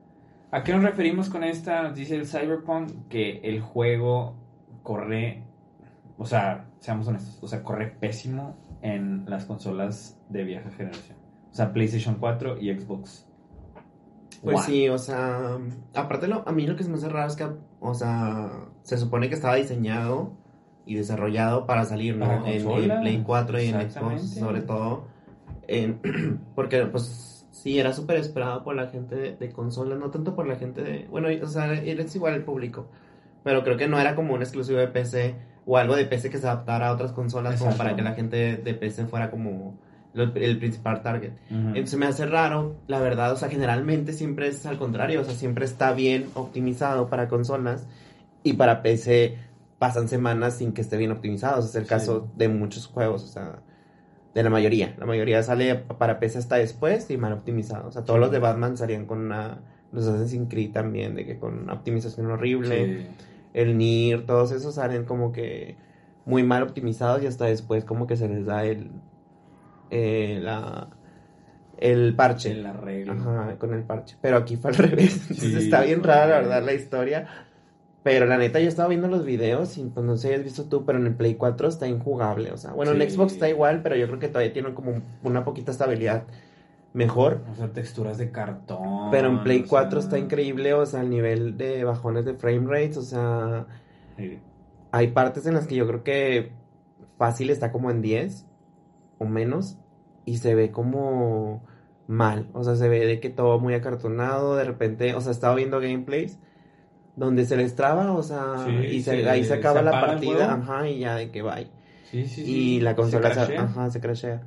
¿a qué nos referimos con esta? Nos dice el Cyberpunk que el juego corre, o sea, seamos honestos, o sea, corre pésimo en las consolas de vieja generación. O sea, PlayStation 4 y Xbox. Pues One. sí, o sea, aparte lo, a mí lo que se me hace raro es que, o sea, se supone que estaba diseñado y desarrollado para salir, ¿no? Para En, en Play 4 y en Xbox, sobre todo. en- porque, pues, sí, era súper esperado por la gente de, de consola, no tanto por la gente de... Bueno, o sea, es igual el público, pero creo que no era como un exclusivo de PC o algo de PC que se adaptara a otras consolas como Exacto. para que la gente de, PC fuera como lo- el principal target. Ujú. Entonces me hace raro, la verdad, o sea, generalmente siempre es al contrario, o sea, siempre está bien optimizado para consolas y para PC pasan semanas sin que esté bien optimizado, Ese es el Sí. caso de muchos juegos, o sea, de la mayoría, la mayoría sale para PC hasta después y mal optimizado, o sea, todos Sí. los de Batman salían con una, los Assassin's Creed también, de que con una optimización horrible, Sí. el Nier, todos esos salen como que muy mal optimizados y hasta después como que se les da el, eh, la, el parche. El arreglo. Ajá, con el parche. Pero aquí fue al revés. Entonces Sí, está bien rara, la verdad, la historia. Pero la neta, yo estaba viendo los videos y pues no sé si has visto tú, pero en el Play 4 está injugable. O sea, bueno, en. Xbox está igual, pero yo creo que todavía tiene como una poquita estabilidad mejor. O sea, texturas de cartón. Pero en Play o 4 sea, está increíble, o sea, el nivel de bajones de frame rates, o sea, sí. hay partes en las que yo creo que fácil está como en 10 o menos y se ve como mal, o sea, se ve de que todo muy acartonado, de repente, o sea, estaba viendo gameplays donde se les traba, o sea, Sí, y se- se- ahí se se acaba la apaga el partida, ajá, y ya de que bye. Sí, sí. Y la consola se, crashea. ajá, se crashea.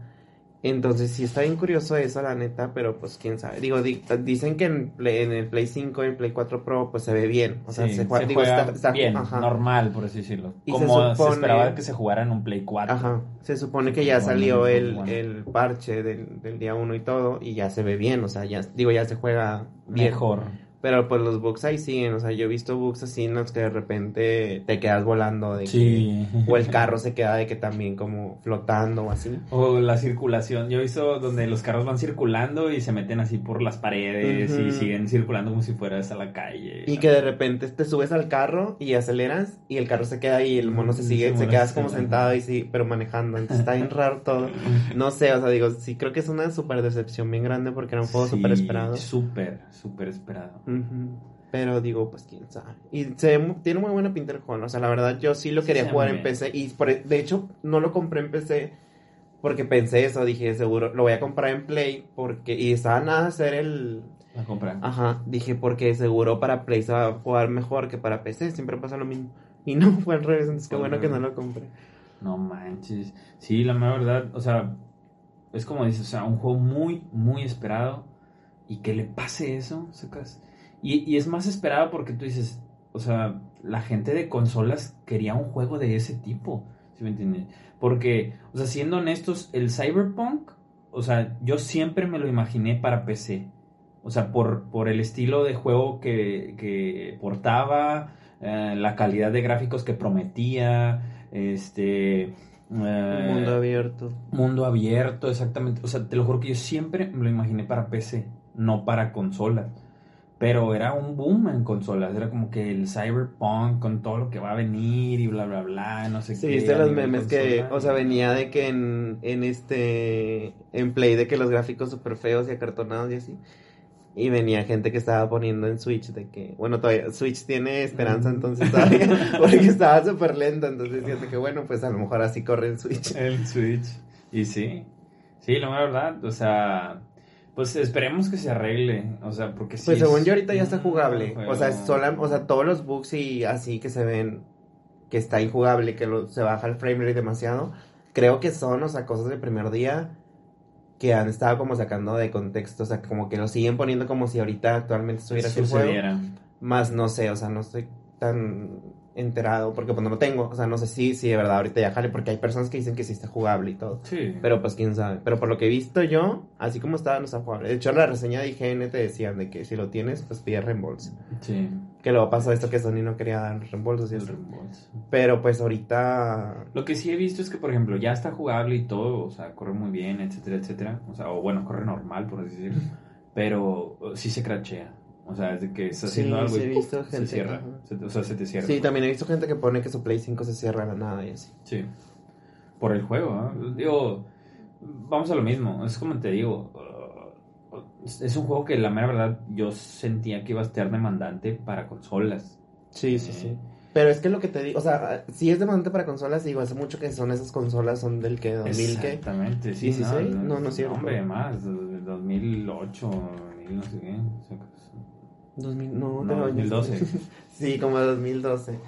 Entonces sí está bien curioso eso, la neta, pero pues quién sabe. Digo, di- dicen que en, Play- en el Play 5 y en Play 4 Pro pues se ve bien. O sea, Sí, se, juega, digo, juega está- está- bien, ajá. normal, por así decirlo. Y se Como se, supone- esperaba que se jugara en un Play 4. Ajá, se supone que ya salió el, el parche del, del día 1 y todo, y ya se ve bien, o sea, ya, digo, ya se juega bien. Mejor. Pero pues los bugs ahí siguen, o sea, yo he visto bugs así en los que de repente te quedas volando de Sí. que, o el carro se queda de que también como flotando o así. O la circulación. Yo he visto donde los carros van circulando y se meten así por las paredes y siguen circulando como si fueras a la calle. Y que de repente te subes al carro y aceleras y el carro se queda ahí y el mono se Mm, sigue, sí, se quedas como sentado y sí, pero manejando. Entonces está bien raro todo. No sé, o sea, digo, sí creo que es una súper decepción bien grande porque era un juego Sí, súper esperado. Súper, súper esperado. Pero digo, pues quién sabe. Y se tiene muy buena pinta el. O sea, la verdad, yo sí lo quería jugar en. PC. Y por, e, de hecho, no lo compré en PC porque pensé eso. Dije, seguro, lo voy a comprar en Play. porque Y estaba nada de hacer el. La compra. Ajá, dije, porque seguro para Play se va a jugar mejor que para PC. Siempre pasa lo mismo. Y no, fue al revés. Entonces, qué bueno que no lo compré. No manches. Sí, la verdad, o sea, es como dices, o sea, un juego muy, muy esperado y que le pase eso, sacas. Y, y es más esperado porque tú dices, o sea, la gente de consolas quería un juego de ese tipo, ¿sí me entiendes? Porque, o sea, siendo honestos, el Cyberpunk, o sea, yo siempre me lo imaginé para PC. O sea, por, por el estilo de juego que, que portaba, eh, la calidad de gráficos que prometía, este... eh, Un mundo abierto. mundo abierto, exactamente. O sea, te lo juro que yo siempre me lo imaginé para PC, no para consolas. Pero era un boom en consolas. Era como que el Cyberpunk con todo lo que va a venir y bla, bla, bla. No sé Sí, qué. viste a los memes que, consola. o sea, venía de que en, en este, en Play de que los gráficos súper feos y acartonados y así. Y venía gente que estaba poniendo en Switch de que, bueno, todavía Switch tiene esperanza Mm. entonces todavía, porque estaba súper lento, entonces decían que bueno, pues a lo mejor así corre en Switch. El Switch. Y sí. Sí, la verdad. O sea, pues esperemos que se arregle. O sea, porque sí. Pues según es yo ahorita ya está jugable, juego. o sea, es sola- o sea, todos los bugs y así que se ven que está injugable, que lo- se baja el frame rate demasiado, creo que son, o sea, cosas del primer día que han estado como sacando de contexto, o sea, como que lo siguen poniendo como si ahorita actualmente estuviera así el juego, más no sé, o sea, no estoy tan enterado porque pues no lo tengo, o sea, no sé si, si de verdad ahorita ya jale, porque hay personas que dicen que sí está jugable y todo. Sí. Pero pues quién sabe. Pero por lo que he visto yo, así como estaba, no está jugable. De hecho, en la reseña de IGN te decían de que si lo tienes, pues pide reembolso. Sí. Que luego pasó esto que Sony no quería dar reembolsos y El reembolso. Pero pues ahorita. Lo que sí he visto es que, por ejemplo, ya está jugable y todo, o sea, corre muy bien, etcétera, etcétera. O sea, o bueno, corre normal, por así decirlo. Pero sí se crachea. O sea, es de que estás Sí, haciendo algo sí y visto se gente, cierra. Se te- o sea, se te cierra. Sí, también he visto gente que pone que su Play 5 se cierra a la nada y así. Sí. Por el juego, ¿no? Digo, vamos a lo mismo. Es como te digo. es un juego que la mera verdad yo sentía que iba a estar demandante para consolas. Sí, sí, Eh, sí. Pero es que lo que te digo, o sea, si es demandante para consolas, digo, hace mucho que son esas consolas, son del que 2000 que. Exactamente, sí. 16? No, no es cierto. Hombre, más, del 2008, 2000, no sé qué. O sea, pues, 2000, no, No, no, 2012. sí, como 2012.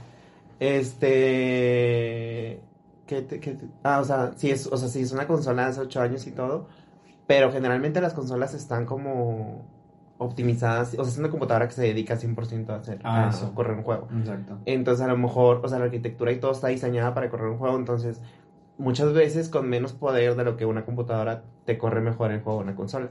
Este. ¿qué te- qué te- ah, o sea, sí es, o sea, sí es una consola de hace 8 años y todo. Pero generalmente las consolas están como optimizadas. O sea, es una computadora que se dedica 100% a hacer Ah, a eso. correr un juego. Exacto. Entonces, a lo mejor, o sea, la arquitectura y todo está diseñada para correr un juego. Entonces, muchas veces con menos poder de lo que una computadora te corre mejor el juego una consola.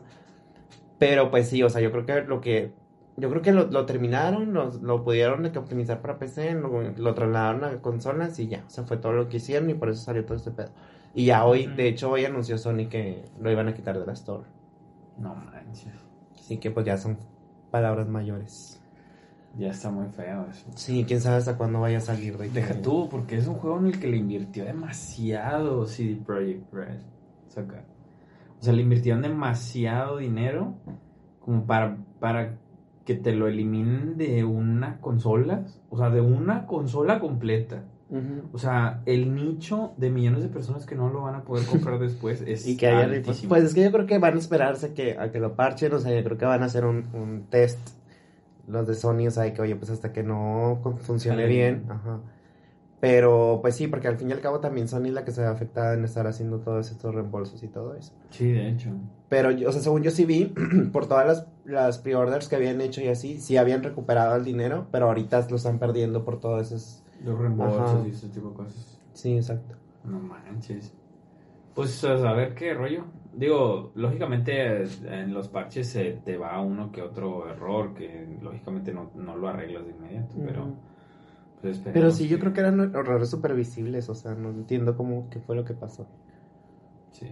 Pero pues sí, o sea, yo creo que lo que. Yo creo que lo, lo terminaron, lo, lo pudieron optimizar para PC, lo, lo trasladaron a consolas y ya. O sea, fue todo lo que hicieron y por eso salió todo este pedo. Y ya hoy, de hecho, hoy anunció Sony que lo iban a quitar de la Store. No manches. Así que pues ya son palabras mayores. Ya está muy feo eso. Sí, quién sabe hasta cuándo vaya a salir de Deja tú, porque es un juego en el que le invirtió demasiado CD Projekt Red. Saca. O sea, le invirtieron demasiado dinero como para, para que te lo eliminen de una consola. O sea, de una consola completa. O sea, el nicho de millones de personas que no lo van a poder comprar después es Y que haya altísimo. Pues es que yo creo que van a esperarse que, a que lo parchen, o sea, yo creo que van a hacer un, un test los de Sony, o sea, que oye, pues hasta que no funcione bien, bien. ajá. Pero pues sí, porque al fin y al cabo también Sony es la que se ve afectada en estar haciendo todos estos reembolsos y todo eso. Sí, de hecho. Pero, yo- o sea, según yo sí vi, por todas las, las pre-orders que habían hecho y así, sí habían recuperado el dinero, pero ahorita lo están perdiendo por todos esos... Los reembolsos Ajá. y ese tipo de cosas. Sí, exacto. No manches. Pues a ver qué rollo. digo, lógicamente en los parches se te va uno que otro error que lógicamente no, no lo arreglas de inmediato, pero... Pues, pero sí, yo creo que eran errores supervisibles, o sea, no entiendo cómo, qué fue lo que pasó. Sí,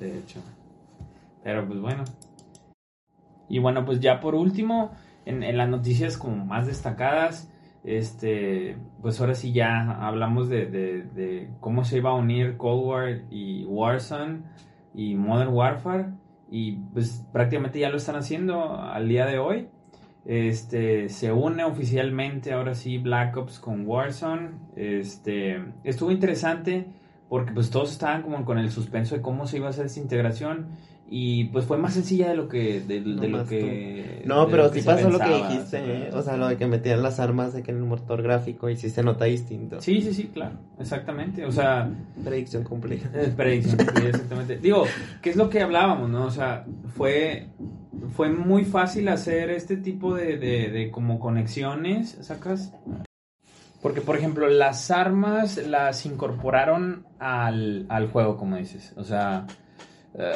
de hecho. Pero pues bueno. Y bueno, pues ya por último, en, en las noticias como más destacadas, este, pues ahora sí ya hablamos de, de, cómo se iba a unir Cold War y Warzone y Modern Warfare y pues prácticamente ya lo están haciendo al día de hoy. Este, se une oficialmente ahora sí Black Ops con Warzone. Este, estuvo interesante porque pues todos estaban como con el suspenso de cómo se iba a hacer esa integración y pues fue más sencilla de lo que de, lo que no pero sí pasó lo que dijiste ¿eh? o sea lo de que metían las armas de que en el motor gráfico y sí se nota distinto sí sí sí claro exactamente o sea predicción cumplida predicción cumplida exactamente digo qué es lo que hablábamos no o sea fue fue muy fácil hacer este tipo de, de, de como conexiones sacas porque, por ejemplo, las armas las incorporaron al, al juego, como dices. O sea, eh,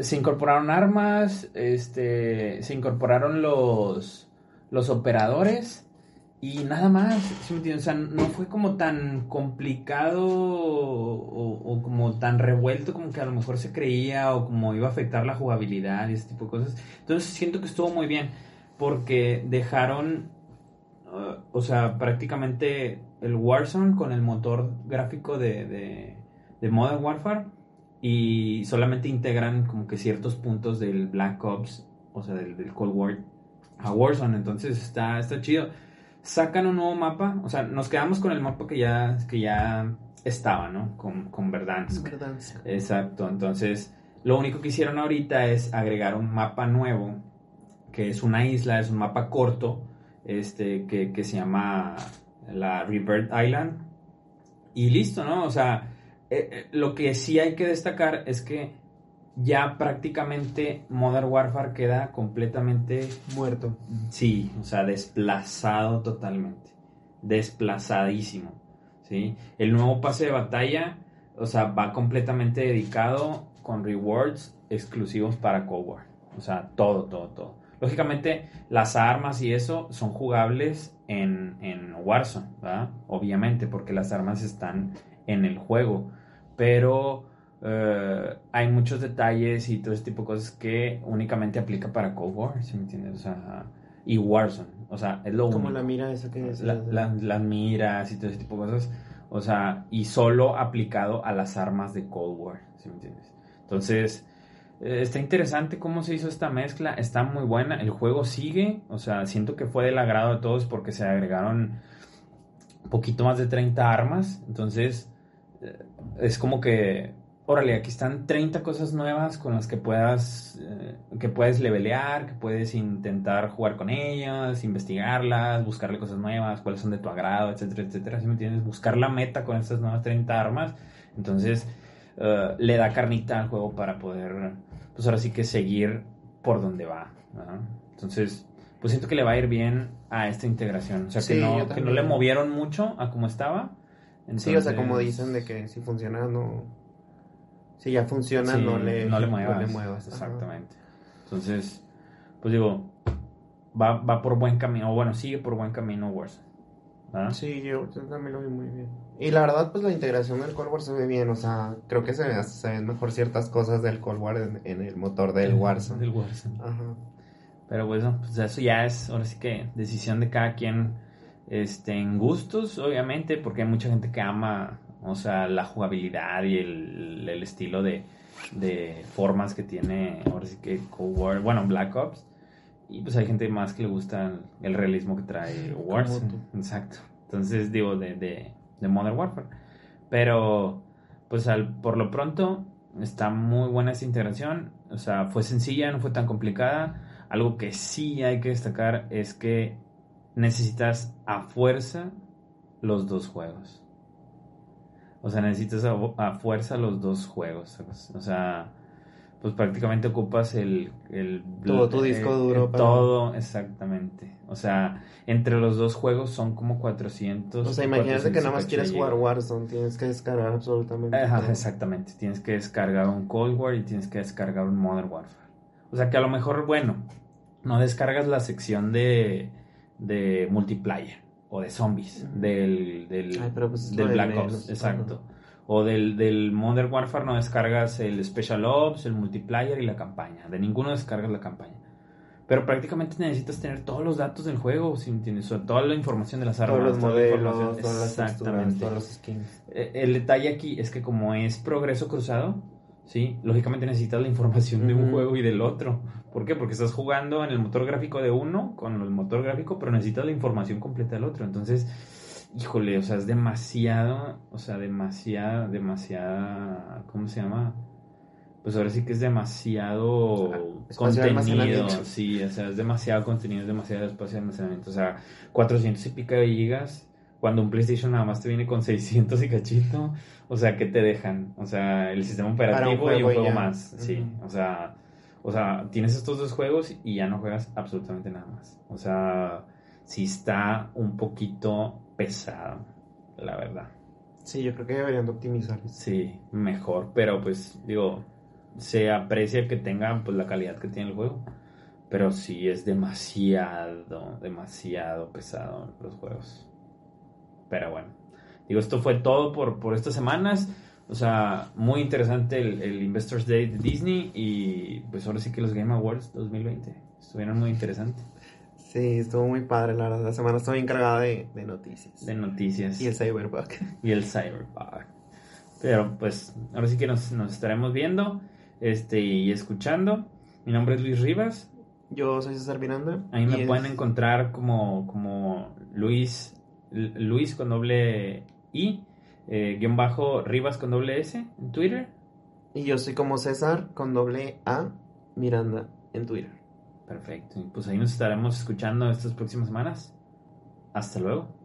se incorporaron armas, este, se incorporaron los, los operadores y nada más, O sea, no fue como tan complicado o, como tan revuelto como que a lo mejor se creía o como iba a afectar la jugabilidad y ese tipo de cosas. Entonces siento que estuvo muy bien porque dejaron, uh, o sea, prácticamente el Warzone con el motor gráfico de, de, de Modern Warfare y solamente integran como que ciertos puntos del Black Ops, o sea, del, Cold War a Warzone, entonces está, está chido. Sacan un nuevo mapa, o sea, nos quedamos con el mapa que ya, que ya estaba, ¿no? Con, con Verdansk. Exacto, entonces lo único que hicieron ahorita es agregar un mapa nuevo, que es una isla, es un mapa corto, este, que, que se llama la Rebirth Island. Y listo, ¿no? O sea, eh, eh, lo que sí hay que destacar es que ya prácticamente Modern Warfare queda completamente muerto. Sí, o sea, desplazado totalmente. Desplazadísimo. ¿sí? El nuevo pase de batalla, o sea, va completamente dedicado con rewards exclusivos para Cold War. O sea, todo, todo, todo. Lógicamente, las armas y eso son jugables en, en Warzone, ¿verdad? Obviamente, porque las armas están en el juego pero eh, hay muchos detalles y todo ese tipo de cosas que únicamente aplica para Cold War, ¿sí me entiendes? O sea, y Warzone, o sea, es lo Como la mira esa que es. las miras y todo ese tipo de cosas, o sea, y solo aplicado a las armas de Cold War, ¿sí me entiendes? Entonces, eh, está interesante cómo se hizo esta mezcla, está muy buena, el juego sigue, o sea, siento que fue del agrado de todos porque se agregaron un poquito más de 30 armas, entonces es como que, órale, aquí están 30 cosas nuevas con las que puedas, eh, que puedes levelear, que puedes intentar jugar con ellas, investigarlas, buscarle cosas nuevas, cuáles son de tu agrado, etcétera, etcétera. Si me entiendes? Buscar la meta con estas nuevas 30 armas. Entonces, eh, le da carnita al juego para poder, pues ahora sí que seguir por donde va. Entonces, pues siento que le va a ir bien a esta integración. O sea, que, no, que no le movieron mucho a como estaba sí, o sea, como dicen de que si funciona, no. Si ya funciona, no, le, no le muevas. exactamente. Entonces, pues digo, va, va por buen camino. O bueno, sigue por buen camino Warzone. Sí, yo, también lo vi muy bien. Y la verdad, pues la integración del Cold War se ve bien. O sea, creo que se, ven mejor ciertas cosas del Cold War en, el motor del Warzone. Del Warzone. Ajá. Pero bueno, pues eso ya es, ahora sí que decisión de cada quien este, en gustos, obviamente, porque hay mucha gente que ama, o sea, la jugabilidad y el, estilo de, formas que tiene, ahora sí que Cold War, bueno, Black Ops. Y pues hay gente más que le gusta el, realismo que trae Warzone. Exacto. Entonces, digo, de, de, Modern Warfare. Pero, pues al, por lo pronto, está muy buena esa integración. O sea, fue sencilla, no fue tan complicada. Algo que sí hay que destacar es que necesitas a fuerza los dos juegos. O sea, necesitas a, fuerza los dos juegos. O sea, pues prácticamente ocupas el... el todo tu disco duro. Todo, exactamente. O sea, entre los dos juegos son como 400. O sea, imagínate que nada más quieres jugar Warzone, tienes que descargar absolutamente. exactamente, tienes que descargar un Cold War y tienes que descargar un Modern Warfare. O sea, que a lo mejor, bueno, no descargas la sección de, de multiplayer o de zombies del, del, pues del Black Ops. Exacto. O del, del Modern Warfare no descargas el Special Ops, el multiplayer y la campaña. De ninguno descargas la campaña. Pero prácticamente necesitas tener todos los datos del juego, si entiendes, toda la información de las armas, todos los modelos, todas los skins. Eh, el detalle aquí es que como es progreso cruzado, sí, lógicamente necesitas la información de un juego y del otro. ¿Por qué? Porque estás jugando en el motor gráfico de uno con el motor gráfico, pero necesitas la información completa del otro. Entonces, híjole, o sea, es demasiado, o sea, demasiada, demasiada, ¿cómo se llama? Pues ahora sí que es demasiado contenido, sí, o sea, es demasiado contenido, es demasiado espacio de almacenamiento, o sea, 400 y pica de gigas, cuando un PlayStation nada más te viene con 600 y cachito, o sea, ¿qué te dejan? O sea, el sistema operativo y un juego más, sí, o sea, o sea, tienes estos dos juegos y ya no juegas absolutamente nada más, o sea, sí está un poquito pesado, la verdad. Sí, yo creo que deberían de optimizar. Sí, mejor, pero pues digo, se aprecia que tengan pues la calidad que tiene el juego. Pero sí es demasiado, demasiado pesado los juegos. Pero bueno. Digo, esto fue todo por, por estas semanas. O sea, muy interesante el, el, Investors Day de Disney y pues ahora sí que los Game Awards 2020 estuvieron muy interesantes. Sí, estuvo muy padre, la verdad. La semana estoy encargada de, de noticias. De noticias. Y el Cyberpunk. Y el Cyberpunk. Pero pues ahora sí que nos, nos estaremos viendo este, y escuchando. Mi nombre es Luis Rivas. Yo soy César Miranda. Ahí me pueden encontrar como, como Luis, Luis con doble I, eh, guion bajo Rivas con doble S en Twitter. Y yo soy como César con doble A Miranda en Twitter. Perfecto. Pues ahí nos estaremos escuchando estas próximas semanas. Hasta luego.